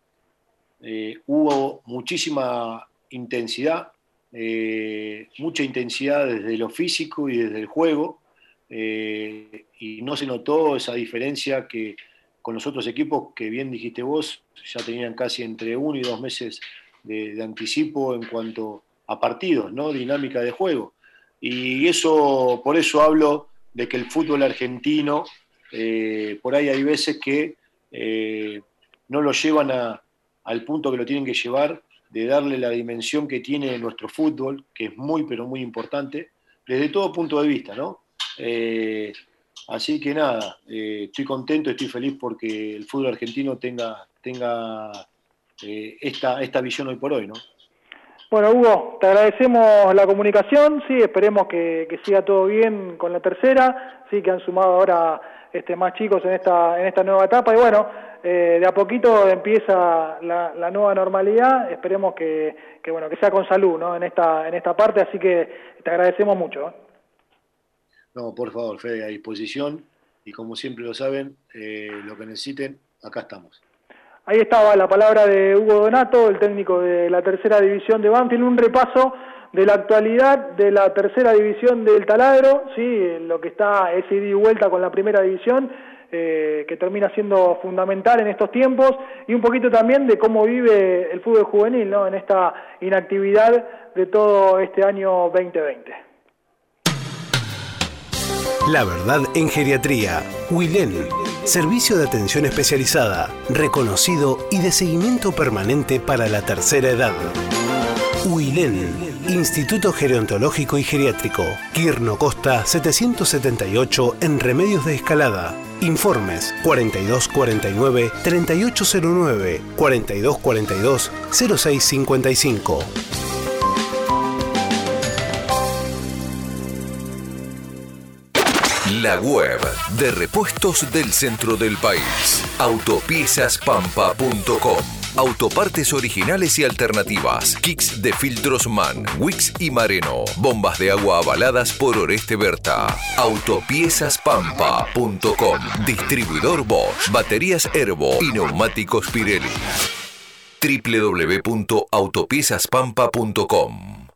eh, hubo muchísima intensidad, eh, mucha intensidad desde lo físico y desde el juego, eh, y no se notó esa diferencia que con los otros equipos que bien dijiste vos, ya tenían casi entre uno y dos meses de, anticipo en cuanto a partidos, ¿no? Dinámica de juego. Y eso, por eso hablo de que el fútbol argentino, eh, por ahí hay veces que no lo llevan a- al punto que lo tienen que llevar, de darle la dimensión que tiene nuestro fútbol, que es muy, pero muy importante, desde todo punto de vista, ¿no? Eh, así que nada, eh, estoy contento, estoy feliz porque el fútbol argentino tenga, tenga eh, esta, esta visión hoy por hoy, ¿no? Bueno, Hugo, te agradecemos la comunicación, sí, esperemos que, que siga todo bien con la tercera, sí, que han sumado ahora este, más chicos en esta, en esta nueva etapa y bueno, eh, de a poquito empieza la, la nueva normalidad, esperemos que, que, bueno, que sea con salud ¿no? en, esta, en esta parte, así que te agradecemos mucho. ¿eh? No, por favor, Fede, a disposición y como siempre lo saben, eh, lo que necesiten, acá estamos. Ahí estaba la palabra de Hugo Donato, el técnico de la tercera división de Banfield, un repaso de la actualidad de la tercera división del taladro, sí, lo que está es ida y vuelta con la primera división, eh, que termina siendo fundamental en estos tiempos, y un poquito también de cómo vive el fútbol juvenil ¿no? en esta inactividad de todo este año 2020. La verdad en geriatría. Wilen. Servicio de atención especializada, reconocido y de seguimiento permanente para la tercera edad. Wilen. Instituto Gerontológico y Geriátrico. Quirno Costa 778 en Remedios de Escalada. Informes 4249 3809 4242 0655. La web de repuestos del centro del país. Autopiezaspampa.com. Autopartes originales y alternativas. Kicks de filtros MAN, Wix y Mareno. Bombas de agua avaladas por Oreste Berta. Autopiezaspampa.com. Distribuidor Bosch. Baterías Herbo y neumáticos Pirelli. www.autopiezaspampa.com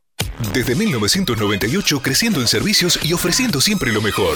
Desde 1998 creciendo en servicios y ofreciendo siempre lo mejor.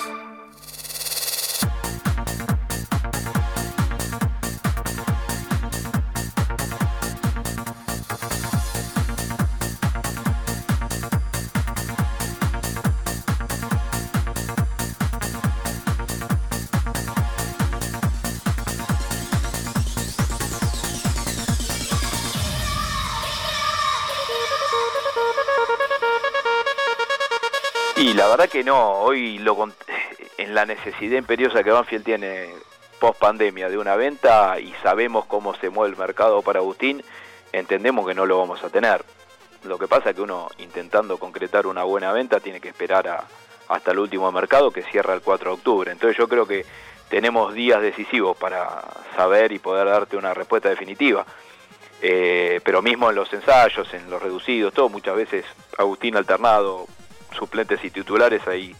Que no, hoy lo en la necesidad imperiosa que Banfield tiene post pandemia de una venta y sabemos cómo se mueve el mercado para Agustín, entendemos que no lo vamos a tener. Lo que pasa es que uno intentando concretar una buena venta tiene que esperar a- hasta el último mercado que cierra el 4 de octubre. Entonces yo creo que tenemos días decisivos para saber y poder darte una respuesta definitiva. Eh, pero mismo en los ensayos, en los reducidos, todo, muchas veces Agustín alternado, suplentes y titulares, ahí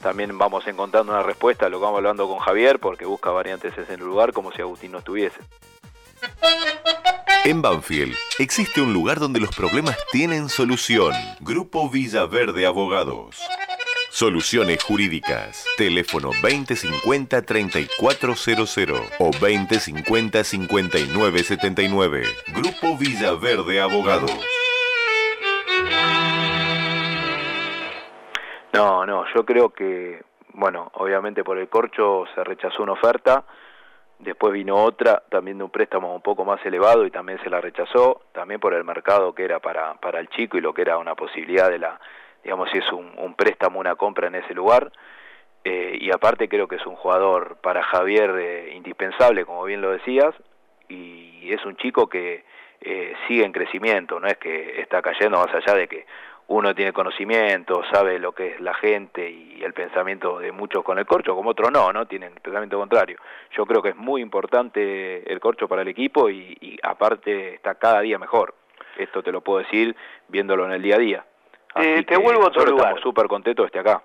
también vamos encontrando una respuesta lo vamos hablando con Javier, porque busca variantes en el lugar como si Agustín no estuviese. En Banfield existe un lugar donde los problemas tienen solución. Grupo Villaverde Abogados. Soluciones jurídicas. Teléfono 2050-3400 o 2050-5979. Grupo Villaverde Abogados. No, no, yo creo que, bueno, obviamente por el corcho se rechazó una oferta, después vino otra, también de un préstamo un poco más elevado y también se la rechazó, también por el mercado que era para, para el chico y lo que era una posibilidad de la, digamos, si es un, un préstamo, una compra en ese lugar. Eh, y aparte creo que es un jugador para Javier eh, indispensable, como bien lo decías, y es un chico que eh, sigue en crecimiento, no es que está cayendo más allá de que uno tiene conocimiento, sabe lo que es la gente y el pensamiento de muchos con el corcho, como otros no, ¿no? Tienen el pensamiento contrario. Yo creo que es muy importante el corcho para el equipo y, y aparte está cada día mejor. Esto te lo puedo decir viéndolo en el día a día. Así Eh, te vuelvo a otro lugar. Estamos súper contentos de estar acá.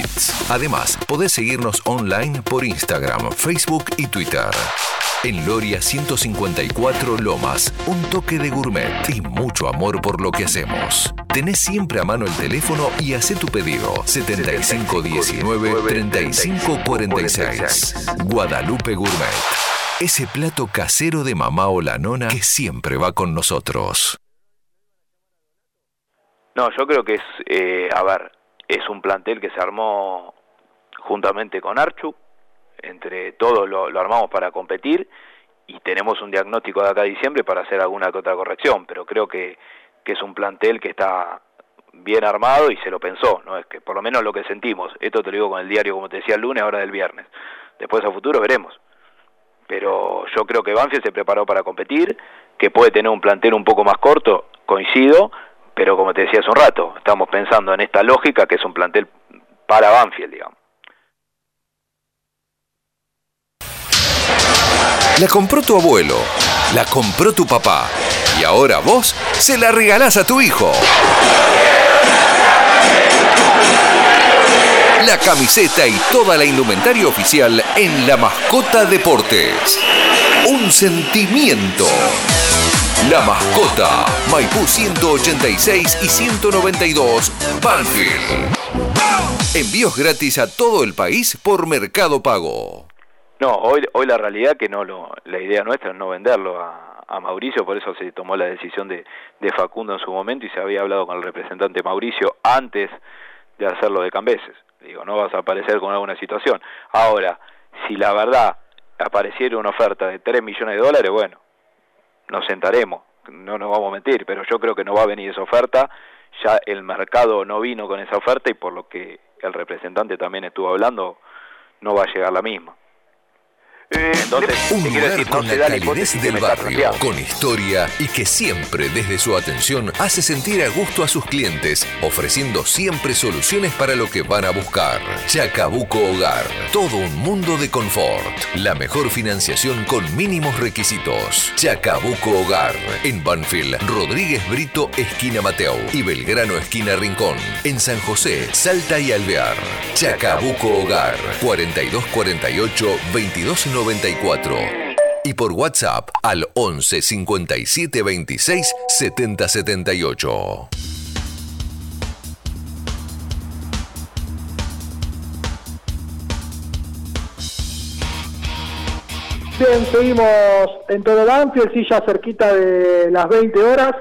Además, podés seguirnos online por Instagram, Facebook y Twitter. En Loria 154 Lomas, un toque de gourmet y mucho amor por lo que hacemos. Tenés siempre a mano el teléfono y hacé tu pedido 7519-3546. Guadalupe Gourmet. Ese plato casero de mamá o la nona que siempre va con nosotros. No, yo creo que es, eh, a ver, es un plantel que se armó juntamente con Archu, entre todos lo, armamos para competir y tenemos un diagnóstico de acá a diciembre para hacer alguna que otra corrección, pero creo que, que es un plantel que está bien armado y se lo pensó, no es que por lo menos lo que sentimos, esto te lo digo con el diario como te decía el lunes, ahora del viernes, después a futuro veremos, pero yo creo que Banfield se preparó para competir, que puede tener un plantel un poco más corto, coincido, pero como te decía hace un rato, estamos pensando en esta lógica que es un plantel para Banfield, digamos. La compró tu abuelo, la compró tu papá y ahora vos se la regalás a tu hijo. La camiseta y toda la indumentaria oficial en La Mascota Deportes. Un sentimiento. La Mascota, Maipú 186 y 192, Banfield. Envíos gratis a todo el país por Mercado Pago. No, hoy, hoy la realidad que no lo, la idea nuestra es no venderlo a, Mauricio, por eso se tomó la decisión de, de Facundo en su momento y se había hablado con el representante Mauricio antes de hacerlo de Cambeses. Digo, no vas a aparecer con alguna situación. Ahora, si la verdad apareciera una oferta de 3 millones de dólares, bueno, nos sentaremos, no nos vamos a mentir, pero yo creo que no va a venir esa oferta, ya el mercado no vino con esa oferta y por lo que el representante también estuvo hablando, no va a llegar la misma. Entonces, Un lugar decir, con la calidez del barrio, con historia y que siempre desde su atención hace sentir a gusto a sus clientes, ofreciendo siempre soluciones para lo que van a buscar. Chacabuco Hogar, todo un mundo de confort. La mejor financiación con mínimos requisitos. Chacabuco Hogar, en Banfield, Rodríguez Brito, esquina Mateo y Belgrano, esquina Rincón. En San José, Salta y Alvear. Chacabuco Hogar, 4248 2294 y por WhatsApp al 11 57 26 70 78. Bien, seguimos en todo Banfield, sí, ya cerquita de las 20 horas.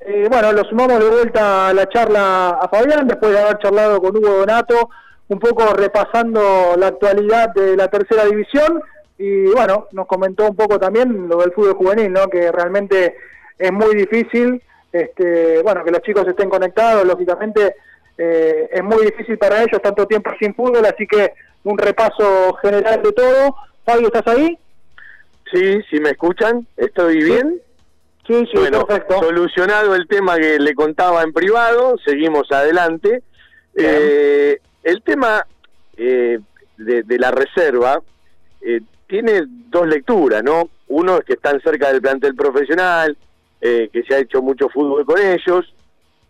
Eh, bueno, lo sumamos de vuelta a la charla a Fabián, después de haber charlado con Hugo Donato, un poco repasando la actualidad de la tercera división. Y bueno, nos comentó un poco también lo del fútbol juvenil, ¿no? Que realmente es muy difícil, este, bueno, que los chicos estén conectados, lógicamente eh, es muy difícil para ellos tanto tiempo sin fútbol, así que un repaso general de todo. Fabio, ¿estás ahí? Sí, si me escuchan, ¿estoy bien? Sí, sí, bueno, perfecto. solucionado el tema que le contaba en privado, seguimos adelante. Eh, el tema eh, de, de la reserva eh, tiene dos lecturas, ¿no? Uno es que están cerca del plantel profesional, eh, que se ha hecho mucho fútbol con ellos.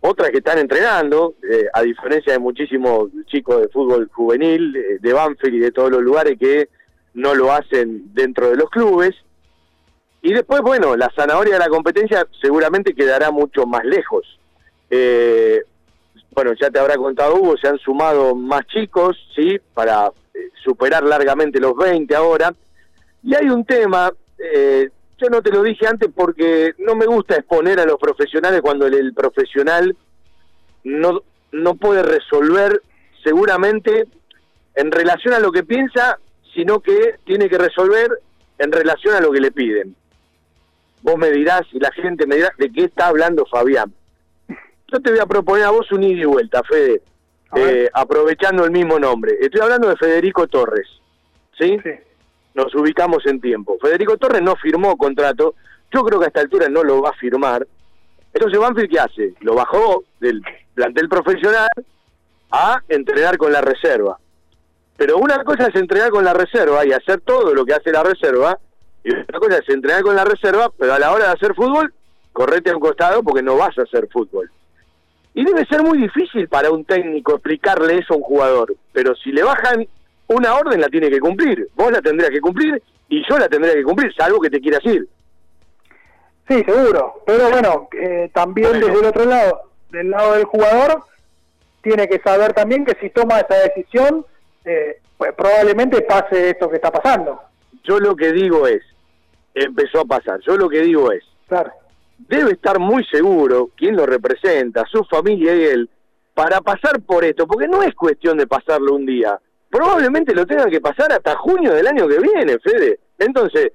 Otra es que están entrenando, eh, a diferencia de muchísimos chicos de fútbol juvenil, de, de Banfield y de todos los lugares que no lo hacen dentro de los clubes. Y después, bueno, la zanahoria de la competencia seguramente quedará mucho más lejos. Eh, bueno, ya te habrá contado Hugo, se han sumado más chicos, ¿sí? Para eh, superar largamente los 20 ahora. Y hay un tema, eh, yo no te lo dije antes porque no me gusta exponer a los profesionales cuando el, el profesional no, no puede resolver seguramente en relación a lo que piensa, sino que tiene que resolver en relación a lo que le piden. Vos me dirás y la gente me dirá de qué está hablando Fabián. Yo te voy a proponer a vos un ida y vuelta, Fede, eh, aprovechando el mismo nombre. Estoy hablando de Federico Torres, ¿sí? Nos ubicamos en tiempo. Federico Torres no firmó contrato, yo creo que a esta altura no lo va a firmar. Entonces Banfield, ¿qué hace? Lo bajó del plantel profesional a entrenar con la reserva. Pero una cosa es entrenar con la reserva y hacer todo lo que hace la reserva, y otra cosa es entrenar con la reserva, pero a la hora de hacer fútbol, correte a un costado porque no vas a hacer fútbol. Y debe ser muy difícil para un técnico explicarle eso a un jugador, pero si le bajan una orden la tiene que cumplir, vos la tendrías que cumplir y yo la tendría que cumplir, salvo que te quieras ir. Sí, seguro. Pero bueno, eh, también desde el otro lado, del lado del jugador, tiene que saber también que si toma esa decisión, eh, pues probablemente pase esto que está pasando. Yo lo que digo es, empezó a pasar, yo lo que digo es, Claro. debe estar muy seguro, quien lo representa, su familia y él, para pasar por esto, porque no es cuestión de pasarlo un día, probablemente lo tengan que pasar hasta junio del año que viene, Fede. Entonces,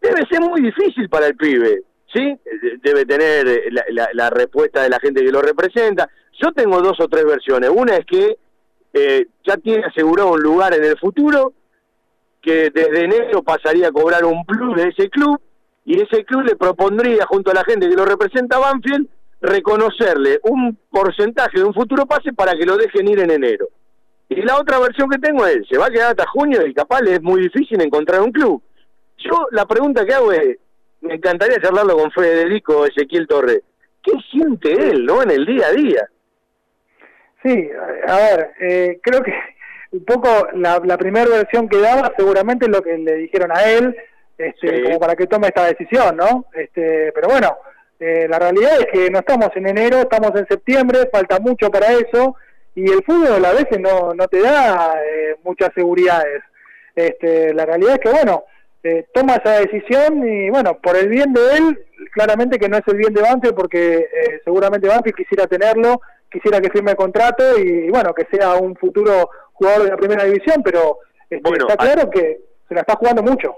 debe ser muy difícil para el pibe, ¿sí? Debe tener eh, la, respuesta de la gente que lo representa. Yo tengo dos o tres versiones. Una es que eh, ya tiene asegurado un lugar en el futuro, que desde enero pasaría a cobrar un plus de ese club, y ese club le propondría, junto a la gente que lo representa Banfield, reconocerle un porcentaje de un futuro pase para que lo dejen ir en enero. Y la otra versión que tengo es, se va a quedar hasta junio y capaz le es muy difícil encontrar un club. Yo la pregunta que hago es, me encantaría charlarlo con Federico Ezequiel Torres, ¿qué siente él, no, en el día a día? Sí, a ver, eh, creo que un poco la, la primera versión que daba seguramente es lo que le dijeron a él, este, Sí. como para que tome esta decisión, ¿no? Este, pero bueno, eh, la realidad es que no estamos en enero, estamos en septiembre, falta mucho para eso, y el fútbol a veces no, no te da eh, muchas seguridades. Este, la realidad es que, bueno, eh, toma esa decisión y, bueno, por el bien de él, claramente que no es el bien de Banfield, porque eh, seguramente Banfield quisiera tenerlo, quisiera que firme el contrato y, bueno, que sea un futuro jugador de la primera división, pero este, Bueno, está claro que se la está jugando mucho.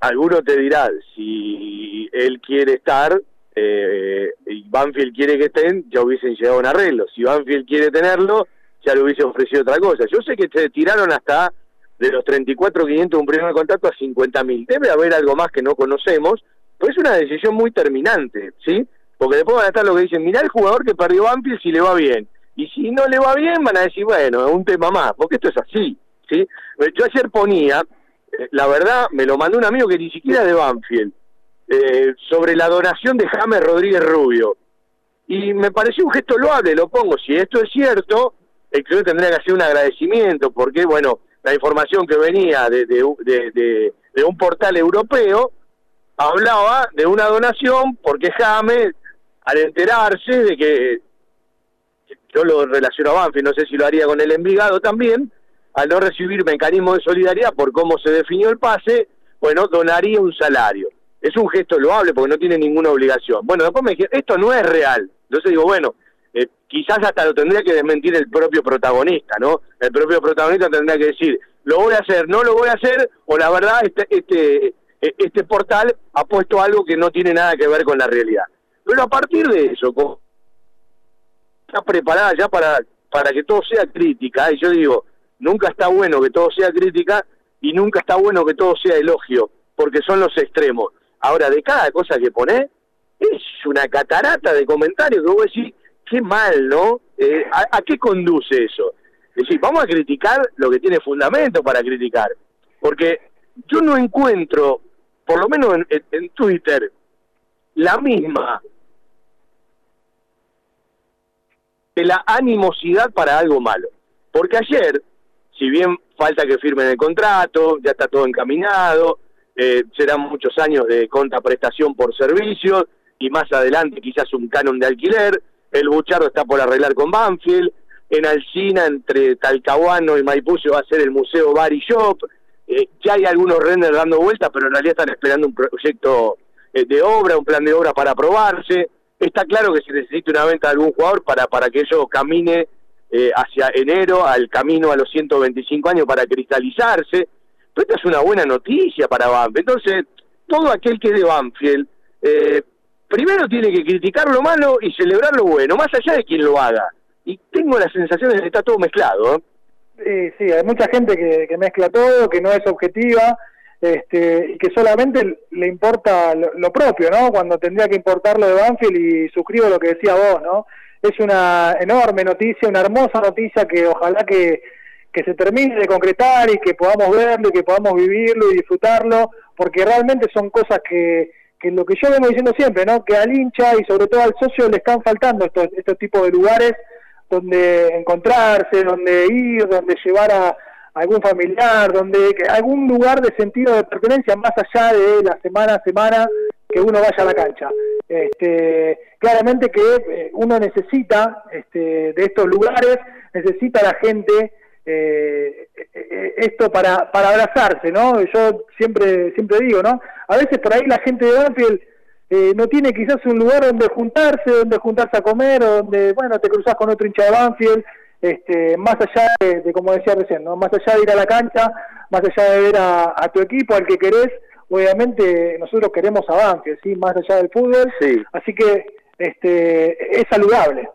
Alguno te dirá, si él quiere estar eh, y Banfield quiere que estén, ya hubiesen llegado a un arreglo. Si Banfield quiere tenerlo, ya le hubiese ofrecido otra cosa. Yo sé que se tiraron hasta de los 34.500 de un primer contrato a 50.000. Debe haber algo más que no conocemos, pero es una decisión muy terminante, ¿sí? Porque después van a estar lo que dicen, mirá el jugador que perdió Banfield si le va bien. Y si no le va bien, van a decir, bueno, es un tema más, porque esto es así, ¿sí? Yo ayer ponía, eh, la verdad, me lo mandó un amigo que ni siquiera es de Banfield, eh, sobre la donación de James Rodríguez Rubio. Y me pareció un gesto loable, lo pongo. Si esto es cierto, el club tendría que hacer un agradecimiento, porque, bueno, la información que venía de, de, de- un portal europeo hablaba de una donación, porque James, al enterarse de que yo lo relaciono a Banfield, no sé si lo haría con el Envigado también, al no recibir mecanismo de solidaridad por cómo se definió el pase, bueno, donaría un salario. Es un gesto loable porque no tiene ninguna obligación. Bueno, después me dijeron, esto no es real. Entonces digo, bueno, quizás hasta lo tendría que desmentir el propio protagonista, ¿no? El propio protagonista tendría que decir, lo voy a hacer, no lo voy a hacer, o la verdad, este, este, eh, este portal ha puesto algo que no tiene nada que ver con la realidad. Pero a partir de eso, como está preparada ya para, para que todo sea crítica, y yo digo, nunca está bueno que todo sea crítica y nunca está bueno que todo sea elogio, porque son los extremos. Ahora, de cada cosa que pone, es una catarata de comentarios que vos decís, qué mal, ¿no? Eh, ¿a, qué conduce eso? Es decir, vamos a criticar lo que tiene fundamento para criticar, porque yo no encuentro, por lo menos en, en- en Twitter, la misma de la animosidad para algo malo. Porque ayer, si bien falta que firmen el contrato, ya está todo encaminado, eh, serán muchos años de contraprestación por servicios y más adelante quizás un canon de alquiler, el Buchardo está por arreglar con Banfield, en Alcina entre Talcahuano y Maipú se va a hacer el Museo Bar y Shop, eh, ya hay algunos renders dando vueltas, pero en realidad están esperando un proyecto eh, de obra, un plan de obra para aprobarse. Está claro que se necesita una venta de algún jugador para, para que ello camine eh, hacia enero, al camino a los 125 años para cristalizarse. Pero esta es una buena noticia para Banfield. Entonces, todo aquel que es de Banfield, eh, primero tiene que criticar lo malo y celebrar lo bueno, más allá de quien lo haga. Y tengo la sensación de que está todo mezclado. ¿eh? Sí, sí, hay mucha gente que, mezcla todo, que no es objetiva este, y que solamente le importa lo, lo propio, ¿no? Cuando tendría que importar lo de Banfield y suscribo lo que decía vos, ¿no? Es una enorme noticia, una hermosa noticia que ojalá que, que se termine de concretar y que podamos verlo y que podamos vivirlo y disfrutarlo, porque realmente son cosas que, lo que yo vengo diciendo siempre, ¿no? Que al hincha y sobre todo al socio le están faltando estos, estos tipos de lugares donde encontrarse, donde ir, donde llevar a algún familiar, donde que- algún lugar de sentido de pertenencia más allá de la semana a semana que uno vaya a la cancha. Este, claramente que eh, uno necesita este, de estos lugares, necesita la gente eh, eh, eh, esto para, para abrazarse, ¿no? Yo siempre siempre digo, ¿no? A veces por ahí la gente de Banfield eh, no tiene quizás un lugar donde juntarse, donde juntarse a comer, o donde, bueno, te cruzas con otro hincha de Banfield, este, más allá de, como decía recién, ¿no? más allá de ir a la cancha, más allá de ver a, a tu equipo, al que querés, obviamente nosotros queremos a Banfield, ¿sí? más allá del fútbol, así que este, es saludable.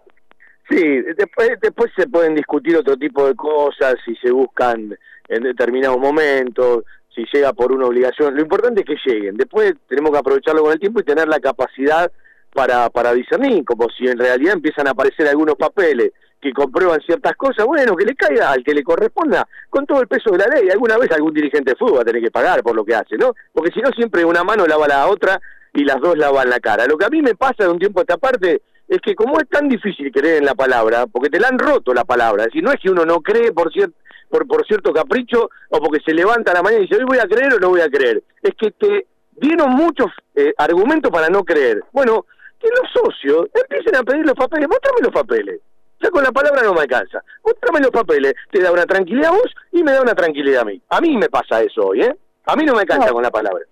Sí, después, después se pueden discutir otro tipo de cosas, si se buscan en determinados momentos, si llega por una obligación. Lo importante es que lleguen. Después tenemos que aprovecharlo con el tiempo y tener la capacidad para, para discernir, como si en realidad empiezan a aparecer algunos papeles que comprueban ciertas cosas, bueno, que le caiga al que le corresponda con todo el peso de la ley. Alguna vez algún dirigente de fútbol va a tener que pagar por lo que hace, ¿no? Porque si no, siempre una mano lava la otra y las dos lavan la cara. Lo que a mí me pasa de un tiempo a esta parte es que como es tan difícil creer en la palabra, porque te la han roto la palabra, es decir, no es que uno no cree por cierto por, por cierto capricho o porque se levanta a la mañana y dice, hoy voy a creer o no voy a creer. Es que te dieron muchos eh, argumentos para no creer. Bueno, que los socios empiecen a pedir los papeles, muéstrame los papeles. Ya con la palabra no me alcanza. Muéstrame los papeles. Te da una tranquilidad a vos y me da una tranquilidad a mí. A mí me pasa eso hoy, ¿eh? A mí no me alcanza con la palabra.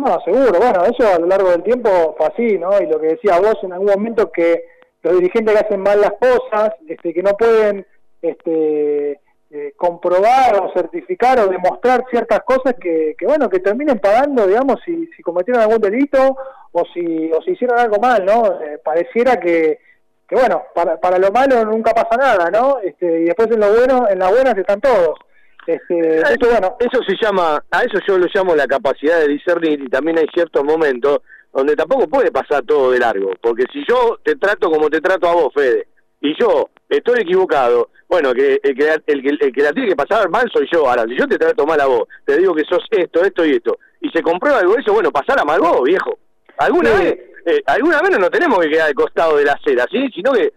No, seguro. Bueno, eso a lo largo del tiempo fue así, ¿no? Y lo que decía vos en algún momento que los dirigentes que hacen mal las cosas, este, que no pueden este, eh, comprobar o certificar o demostrar ciertas cosas que, que, bueno, que terminen pagando, digamos, si, si cometieron algún delito o si, o si hicieron algo mal, ¿no? Eh, pareciera que, que bueno, para, para lo malo nunca pasa nada, ¿no? Este, y después en lo bueno, en las buenas están todos. Este, esto, bueno. Eso se llama, a eso yo lo llamo la capacidad de discernir y también hay ciertos momentos donde tampoco puede pasar todo de largo, porque si yo te trato como te trato a vos, Fede, y yo estoy equivocado, bueno, que, el, que, el, que la tiene que pasar mal soy yo, ahora, si yo te trato mal a vos, te digo que sos esto, esto y esto, y se comprueba algo de eso, bueno, pasar a mal vos, viejo. Alguna vez, eh, alguna vez no nos tenemos que quedar al costado de la acera, ¿sí? Sino que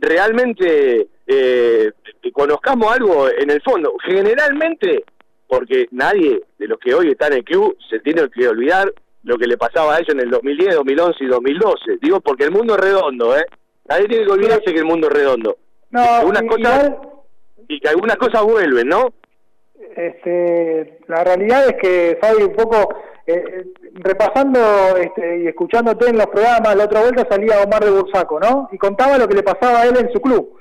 realmente eh, conozcamos algo en el fondo. Generalmente, porque nadie de los que hoy están en el club se tiene que olvidar lo que le pasaba a ellos en el 2010, 2011 y 2012. Digo, porque el mundo es redondo, ¿eh? Nadie tiene que olvidarse que el mundo es redondo. No, y algunas cosas y que algunas cosas vuelven, ¿no? Este, la realidad es que Fabi un poco eh, repasando este, y escuchándote en los programas, la otra vuelta salía Omar de Bursaco, ¿no? Y contaba lo que le pasaba a él en su club.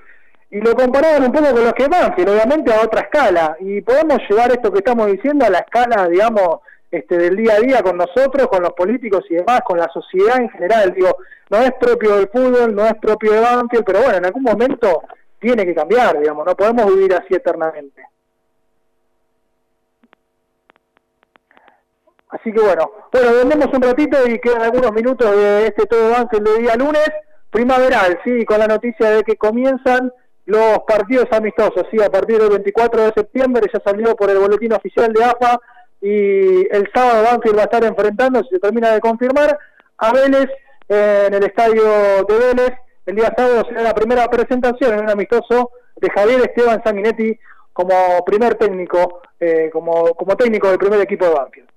Y lo comparaban un poco con los que pero obviamente a otra escala. Y podemos llevar esto que estamos diciendo a la escala, digamos, este, del día a día con nosotros, con los políticos y demás, con la sociedad en general. Digo, no es propio del fútbol, no es propio de Banfield, pero bueno, en algún momento tiene que cambiar, digamos, no podemos vivir así eternamente. Así que bueno, bueno, vendemos un ratito y quedan algunos minutos de este todo Banfield de día lunes, primaveral, sí, con la noticia de que comienzan los partidos amistosos, sí, a partir del 24 de septiembre ya salió por el boletín oficial de AFA y el sábado Banfield va a estar enfrentando, si se termina de confirmar, a Vélez en el estadio de Vélez. El día sábado será la primera presentación en un amistoso de Javier Esteban Sanguinetti como primer técnico, eh, como, como técnico del primer equipo de Banfield.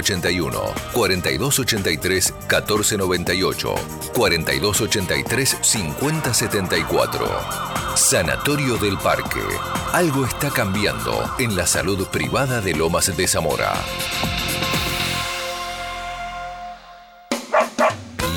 4283-5181, 4283-1498, 4283-5074. Sanatorio del Parque. Algo está cambiando en la salud privada de Lomas de Zamora.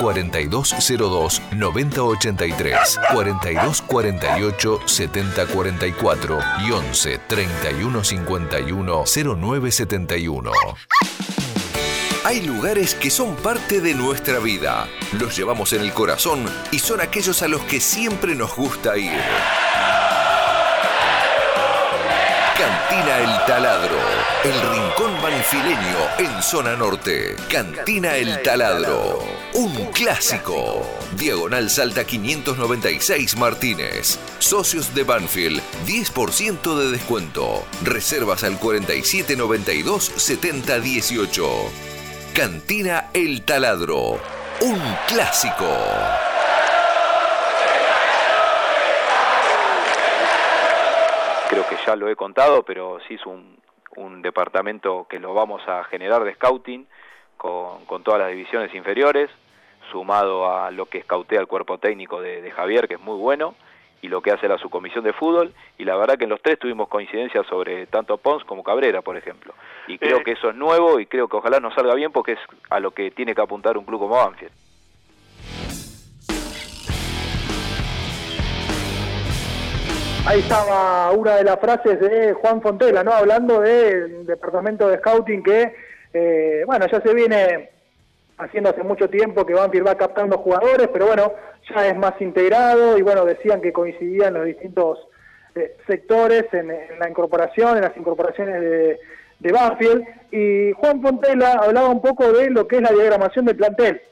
4202 9083, 4248 7044 y 11 3151 0971. Hay lugares que son parte de nuestra vida. Los llevamos en el corazón y son aquellos a los que siempre nos gusta ir. Cantina El Taladro, el rincón banfileño en zona norte. Cantina El Taladro, un clásico. Diagonal Salta 596 Martínez. Socios de Banfield, 10% de descuento. Reservas al 4792 7018. Cantina El Taladro, un clásico. creo que ya lo he contado, pero sí es un, un departamento que lo vamos a generar de scouting con, con todas las divisiones inferiores, sumado a lo que escautea el cuerpo técnico de, de Javier, que es muy bueno, y lo que hace la subcomisión de fútbol, y la verdad que en los tres tuvimos coincidencias sobre tanto Pons como Cabrera, por ejemplo. Y creo que eso es nuevo y creo que ojalá nos salga bien porque es a lo que tiene que apuntar un club como Banfield. Ahí estaba una de las frases de Juan Fontela, ¿no? Hablando del departamento de scouting que, eh, bueno, ya se viene haciendo hace mucho tiempo que Banfield va captando jugadores, pero bueno, ya es más integrado y bueno, decían que coincidían los distintos eh, sectores en, la incorporación, en las incorporaciones de, de Banfield. Y Juan Fontela hablaba un poco de lo que es la diagramación del plantel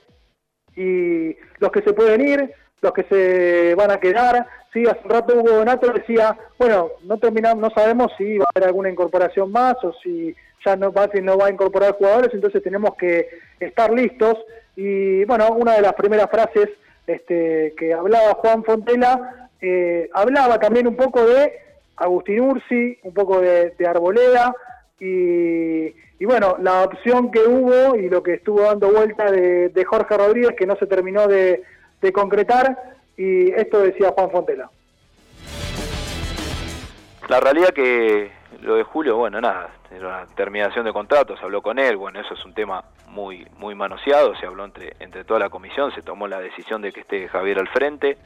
y los que se pueden ir, los que se van a quedar. Sí, hace un rato Hugo Donato decía, bueno, no terminamos, no sabemos si va a haber alguna incorporación más o si ya no va, a incorporar jugadores, entonces tenemos que estar listos. Y bueno, una de las primeras frases este, que hablaba Juan Fontela, eh, hablaba también un poco de Agustín Ursi, un poco de, Arboleda, y, y, bueno, la opción que hubo y lo que estuvo dando vuelta de Jorge Rodríguez, que no se terminó de, de concretar, y esto decía Juan Fontela. La realidad que lo de Julio, bueno, nada, era una terminación de contratos, habló con él, bueno, eso es un tema muy muy manoseado, se habló entre, entre toda la comisión, se tomó la decisión de que esté Javier al frente,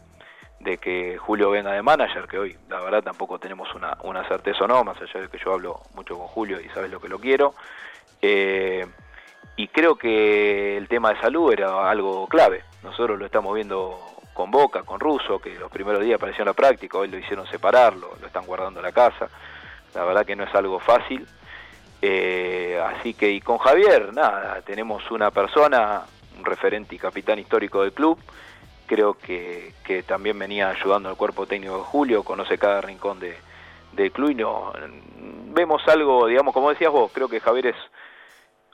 de que Julio venga de manager, que hoy la verdad tampoco tenemos una, certeza o no, más allá de que yo hablo mucho con Julio y sabes lo que lo quiero. Eh, y creo que el tema de salud era algo clave. Nosotros lo estamos viendo con Boca, con Russo, que los primeros días apareció en la práctica, hoy lo hicieron separarlo, lo están guardando en la casa. La verdad que no es algo fácil. Eh, así que, y con Javier, nada, tenemos una persona, un referente y capitán histórico del club, creo que, que también venía ayudando al cuerpo técnico de Julio, conoce cada rincón de, del club y no, vemos algo, digamos, como decías vos, creo que Javier es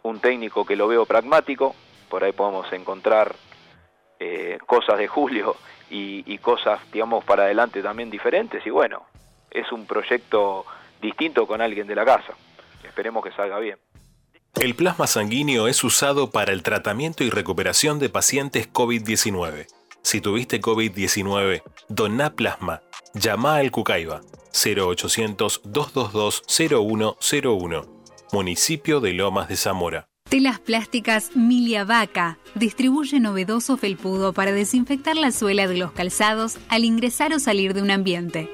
un técnico que lo veo pragmático, por ahí podemos encontrar eh, cosas de Julio y, cosas, digamos, para adelante también diferentes y bueno, es un proyecto distinto con alguien de la casa, esperemos que salga bien. El plasma sanguíneo es usado para el tratamiento y recuperación de pacientes COVID-19. Si tuviste COVID-19, doná plasma. Llama al Cucaiba 0800-222-0101. Municipio de Lomas de Zamora. Telas plásticas Milia Vaca distribuye novedoso felpudo para desinfectar la suela de los calzados al ingresar o salir de un ambiente.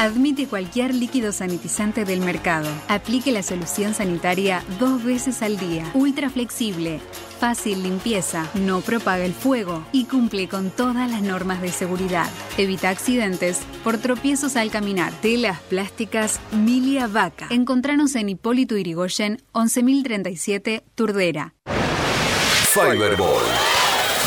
Admite cualquier líquido sanitizante del mercado. Aplique la solución sanitaria dos veces al día. Ultra flexible, fácil limpieza, no propaga el fuego y cumple con todas las normas de seguridad. Evita accidentes por tropiezos al caminar. Telas plásticas Milia Vaca. Encontranos en Hipólito Irigoyen 11037 Turdera. Fiberball.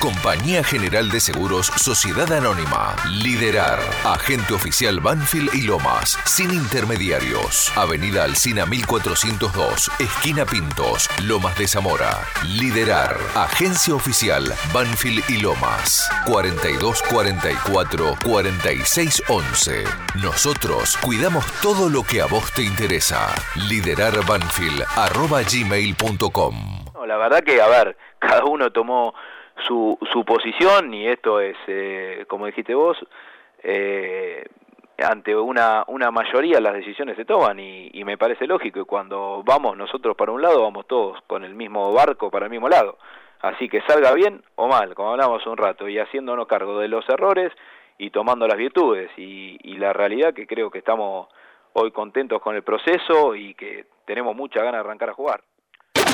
Compañía General de Seguros Sociedad Anónima. Liderar. Agente oficial Banfield y Lomas. Sin intermediarios. Avenida Alcina 1402. Esquina Pintos. Lomas de Zamora. Liderar. Agencia oficial Banfield y Lomas. 4244 4611. Nosotros cuidamos todo lo que a vos te interesa. Liderar Banfield arroba gmail.com. No, la verdad que, a ver, cada uno tomó su, su posición y esto es, eh, como dijiste vos, eh, ante una, una mayoría las decisiones se toman y, y, me parece lógico y cuando vamos nosotros para un lado vamos todos con el mismo barco para el mismo lado. Así que salga bien o mal, como hablamos un rato, y haciéndonos cargo de los errores y tomando las virtudes y, y la realidad que creo que estamos hoy contentos con el proceso y que tenemos mucha ganas de arrancar a jugar.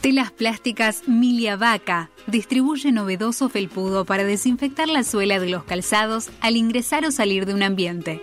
Telas plásticas Milia Vaca distribuye novedoso felpudo para desinfectar la suela de los calzados al ingresar o salir de un ambiente.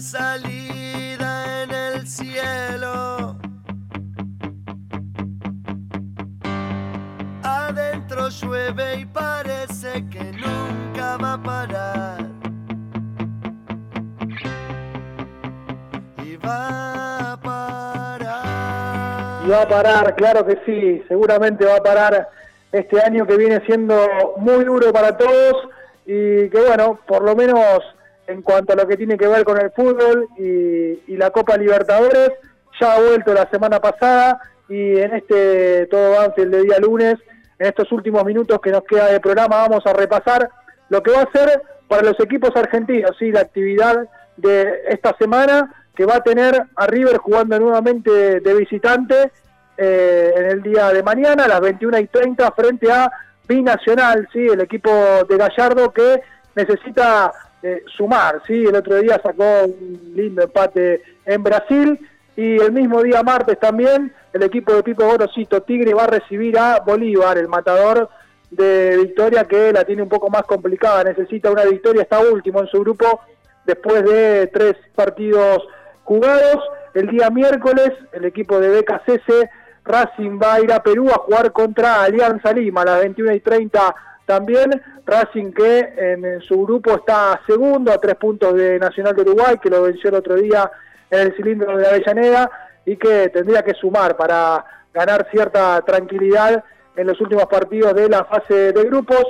salida en el cielo. Adentro llueve y parece que nunca va a parar. Y va a parar. Y va a parar, claro que sí, seguramente va a parar este año que viene siendo muy duro para todos y que bueno, por lo menos en cuanto a lo que tiene que ver con el fútbol y, y la Copa Libertadores, ya ha vuelto la semana pasada y en este todo Banfield de día lunes, en estos últimos minutos que nos queda de programa, vamos a repasar lo que va a ser para los equipos argentinos, ¿sí? la actividad de esta semana que va a tener a River jugando nuevamente de visitante eh, en el día de mañana a las 21 y 30 frente a Binacional, ¿sí? el equipo de Gallardo que necesita eh, sumar, ¿sí? el otro día sacó un lindo empate en Brasil y el mismo día martes también el equipo de Pipo Gorosito Tigre va a recibir a Bolívar, el matador de Victoria que la tiene un poco más complicada, necesita una victoria, está último en su grupo después de tres partidos jugados. El día miércoles el equipo de BKCC Racing va a ir a Perú a jugar contra Alianza Lima a las 21 y 30 también. Racing que en su grupo está segundo a tres puntos de Nacional de Uruguay, que lo venció el otro día en el cilindro de Avellaneda y que tendría que sumar para ganar cierta tranquilidad en los últimos partidos de la fase de grupos.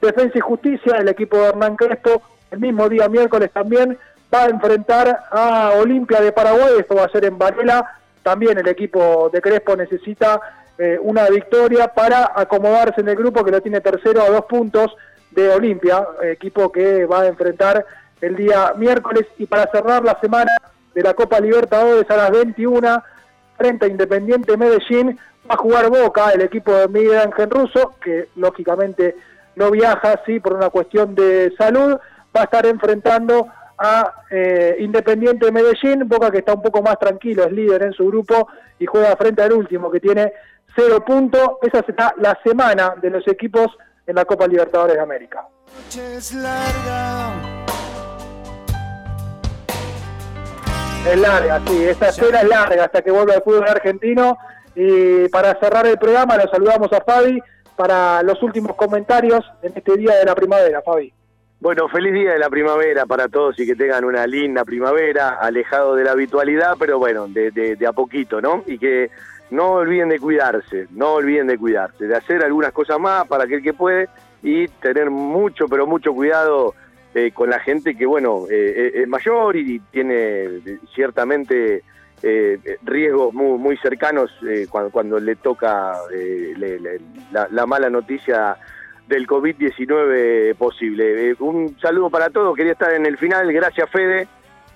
Defensa y Justicia, el equipo de Hernán Crespo, el mismo día miércoles también va a enfrentar a Olimpia de Paraguay, esto va a ser en Varela, también el equipo de Crespo necesita eh, una victoria para acomodarse en el grupo que lo tiene tercero a dos puntos de Olimpia, equipo que va a enfrentar el día miércoles. Y para cerrar la semana de la Copa Libertadores a las 21 frente a Independiente Medellín va a jugar Boca, el equipo de Miguel Ángel Russo, que lógicamente no viaja, sí, por una cuestión de salud, va a estar enfrentando a eh, Independiente de Medellín, Boca que está un poco más tranquilo, es líder en su grupo y juega frente al último que tiene cero puntos. Esa será la semana de los equipos en la Copa Libertadores de América. Es larga, sí, esta espera es larga hasta que vuelva el fútbol argentino. Y para cerrar el programa, lo saludamos a Fabi para los últimos comentarios en este día de la primavera, Fabi. Bueno, feliz día de la primavera para todos y que tengan una linda primavera, alejado de la habitualidad, pero bueno, de, de- de a poquito, ¿no? Y que no olviden de cuidarse, no olviden de cuidarse, de hacer algunas cosas más para aquel que puede y tener mucho, pero mucho cuidado eh, con la gente que, bueno, eh, es- es mayor y tiene eh, ciertamente eh, riesgos muy, muy cercanos eh, cuando, cuando le toca eh, le- le- la, la mala noticia del COVID-19 posible. Eh, un saludo para todos, quería estar en el final, gracias Fede.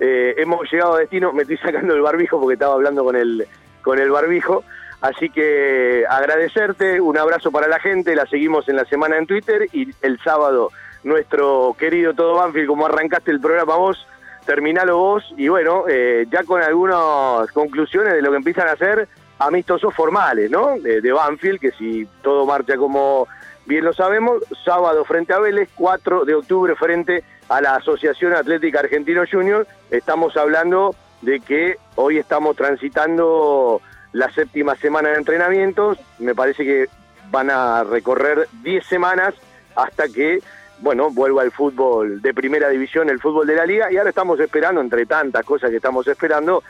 Eh, hemos llegado a destino, me estoy sacando el barbijo porque estaba hablando con el, con el barbijo. Así que agradecerte, un abrazo para la gente, la seguimos en la semana en Twitter y el sábado nuestro querido Todo Banfield, como arrancaste el programa vos, terminalo vos y bueno, eh, ya con algunas conclusiones de lo que empiezan a hacer amistosos formales, ¿no? De, de Banfield, que si todo marcha como bien lo sabemos, sábado frente a Vélez, 4 de octubre frente a la Asociación Atlética Argentino Junior, estamos hablando de que hoy estamos transitando la séptima semana de entrenamientos, me parece que van a recorrer 10 semanas hasta que, bueno, vuelva el fútbol de primera división, el fútbol de la liga, y ahora estamos esperando, entre tantas cosas que estamos esperando,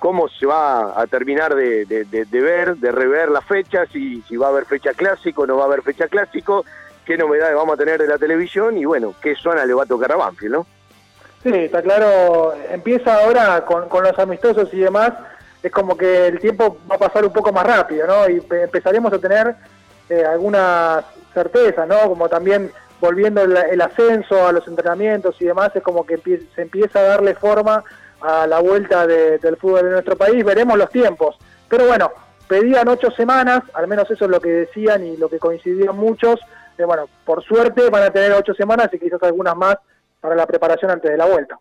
cómo se va a terminar de, ver, de rever las fechas, si, si va a haber fecha clásico, no va a haber fecha clásico, qué novedades vamos a tener de la televisión y bueno, qué zona le va a tocar a Banfield, ¿no? Sí, está claro, empieza ahora con, con los amistosos y demás, es como que el tiempo va a pasar un poco más rápido, ¿no? Y pe- empezaremos a tener eh, algunas certezas, ¿no? Como también volviendo el, el ascenso a los entrenamientos y demás, es como que se empieza a darle forma a la vuelta de- del fútbol de nuestro país, veremos los tiempos. Pero bueno, pedían ocho semanas, al menos eso es lo que decían y lo que coincidieron muchos, bueno, por suerte van a tener ocho semanas y quizás algunas más para la preparación antes de la vuelta.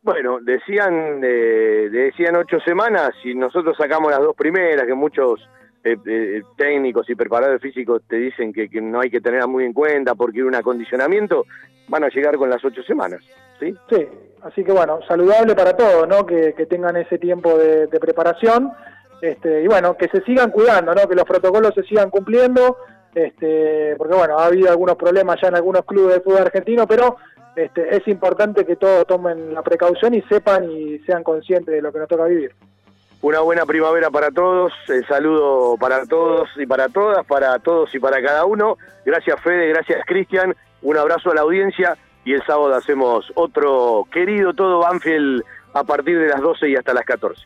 Bueno, decían eh, decían ocho semanas y nosotros sacamos las dos primeras, que muchos eh, eh, técnicos y preparadores físicos te dicen que, que no hay que tenerlas muy en cuenta porque un acondicionamiento, van a llegar con las ocho semanas, ¿sí? Sí, así que bueno, saludable para todos, ¿no? Que, que tengan ese tiempo de, de preparación. Este, y bueno, que se sigan cuidando, ¿no? Que los protocolos se sigan cumpliendo, este, porque bueno, ha habido algunos problemas ya en algunos clubes de fútbol argentino, pero este, es importante que todos tomen la precaución y sepan y sean conscientes de lo que nos toca vivir. Una buena primavera para todos, saludo para todos y para todas, para todos y para cada uno. Gracias Fede, gracias Cristian, un abrazo a la audiencia y el sábado hacemos otro querido todo Banfield a partir de las 12 y hasta las 14.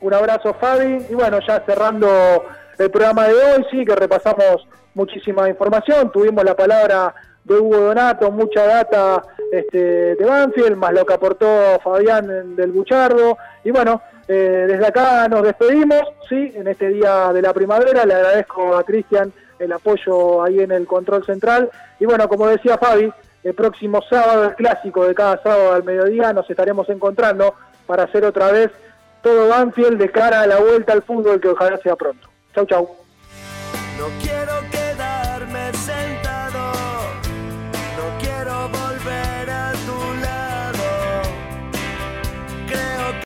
Un abrazo Fabi y bueno, ya cerrando el programa de hoy, sí que repasamos muchísima información, tuvimos la palabra de Hugo Donato, mucha data este, de Banfield, más lo que aportó Fabián del Buchardo y bueno, eh, desde acá nos despedimos, sí, en este día de la primavera, le agradezco a Cristian el apoyo ahí en el control central y bueno, como decía Fabi, el próximo sábado, el clásico de cada sábado al mediodía, nos estaremos encontrando para hacer otra vez todo Banfield de cara a la vuelta al fútbol que ojalá sea pronto. Chau, chau.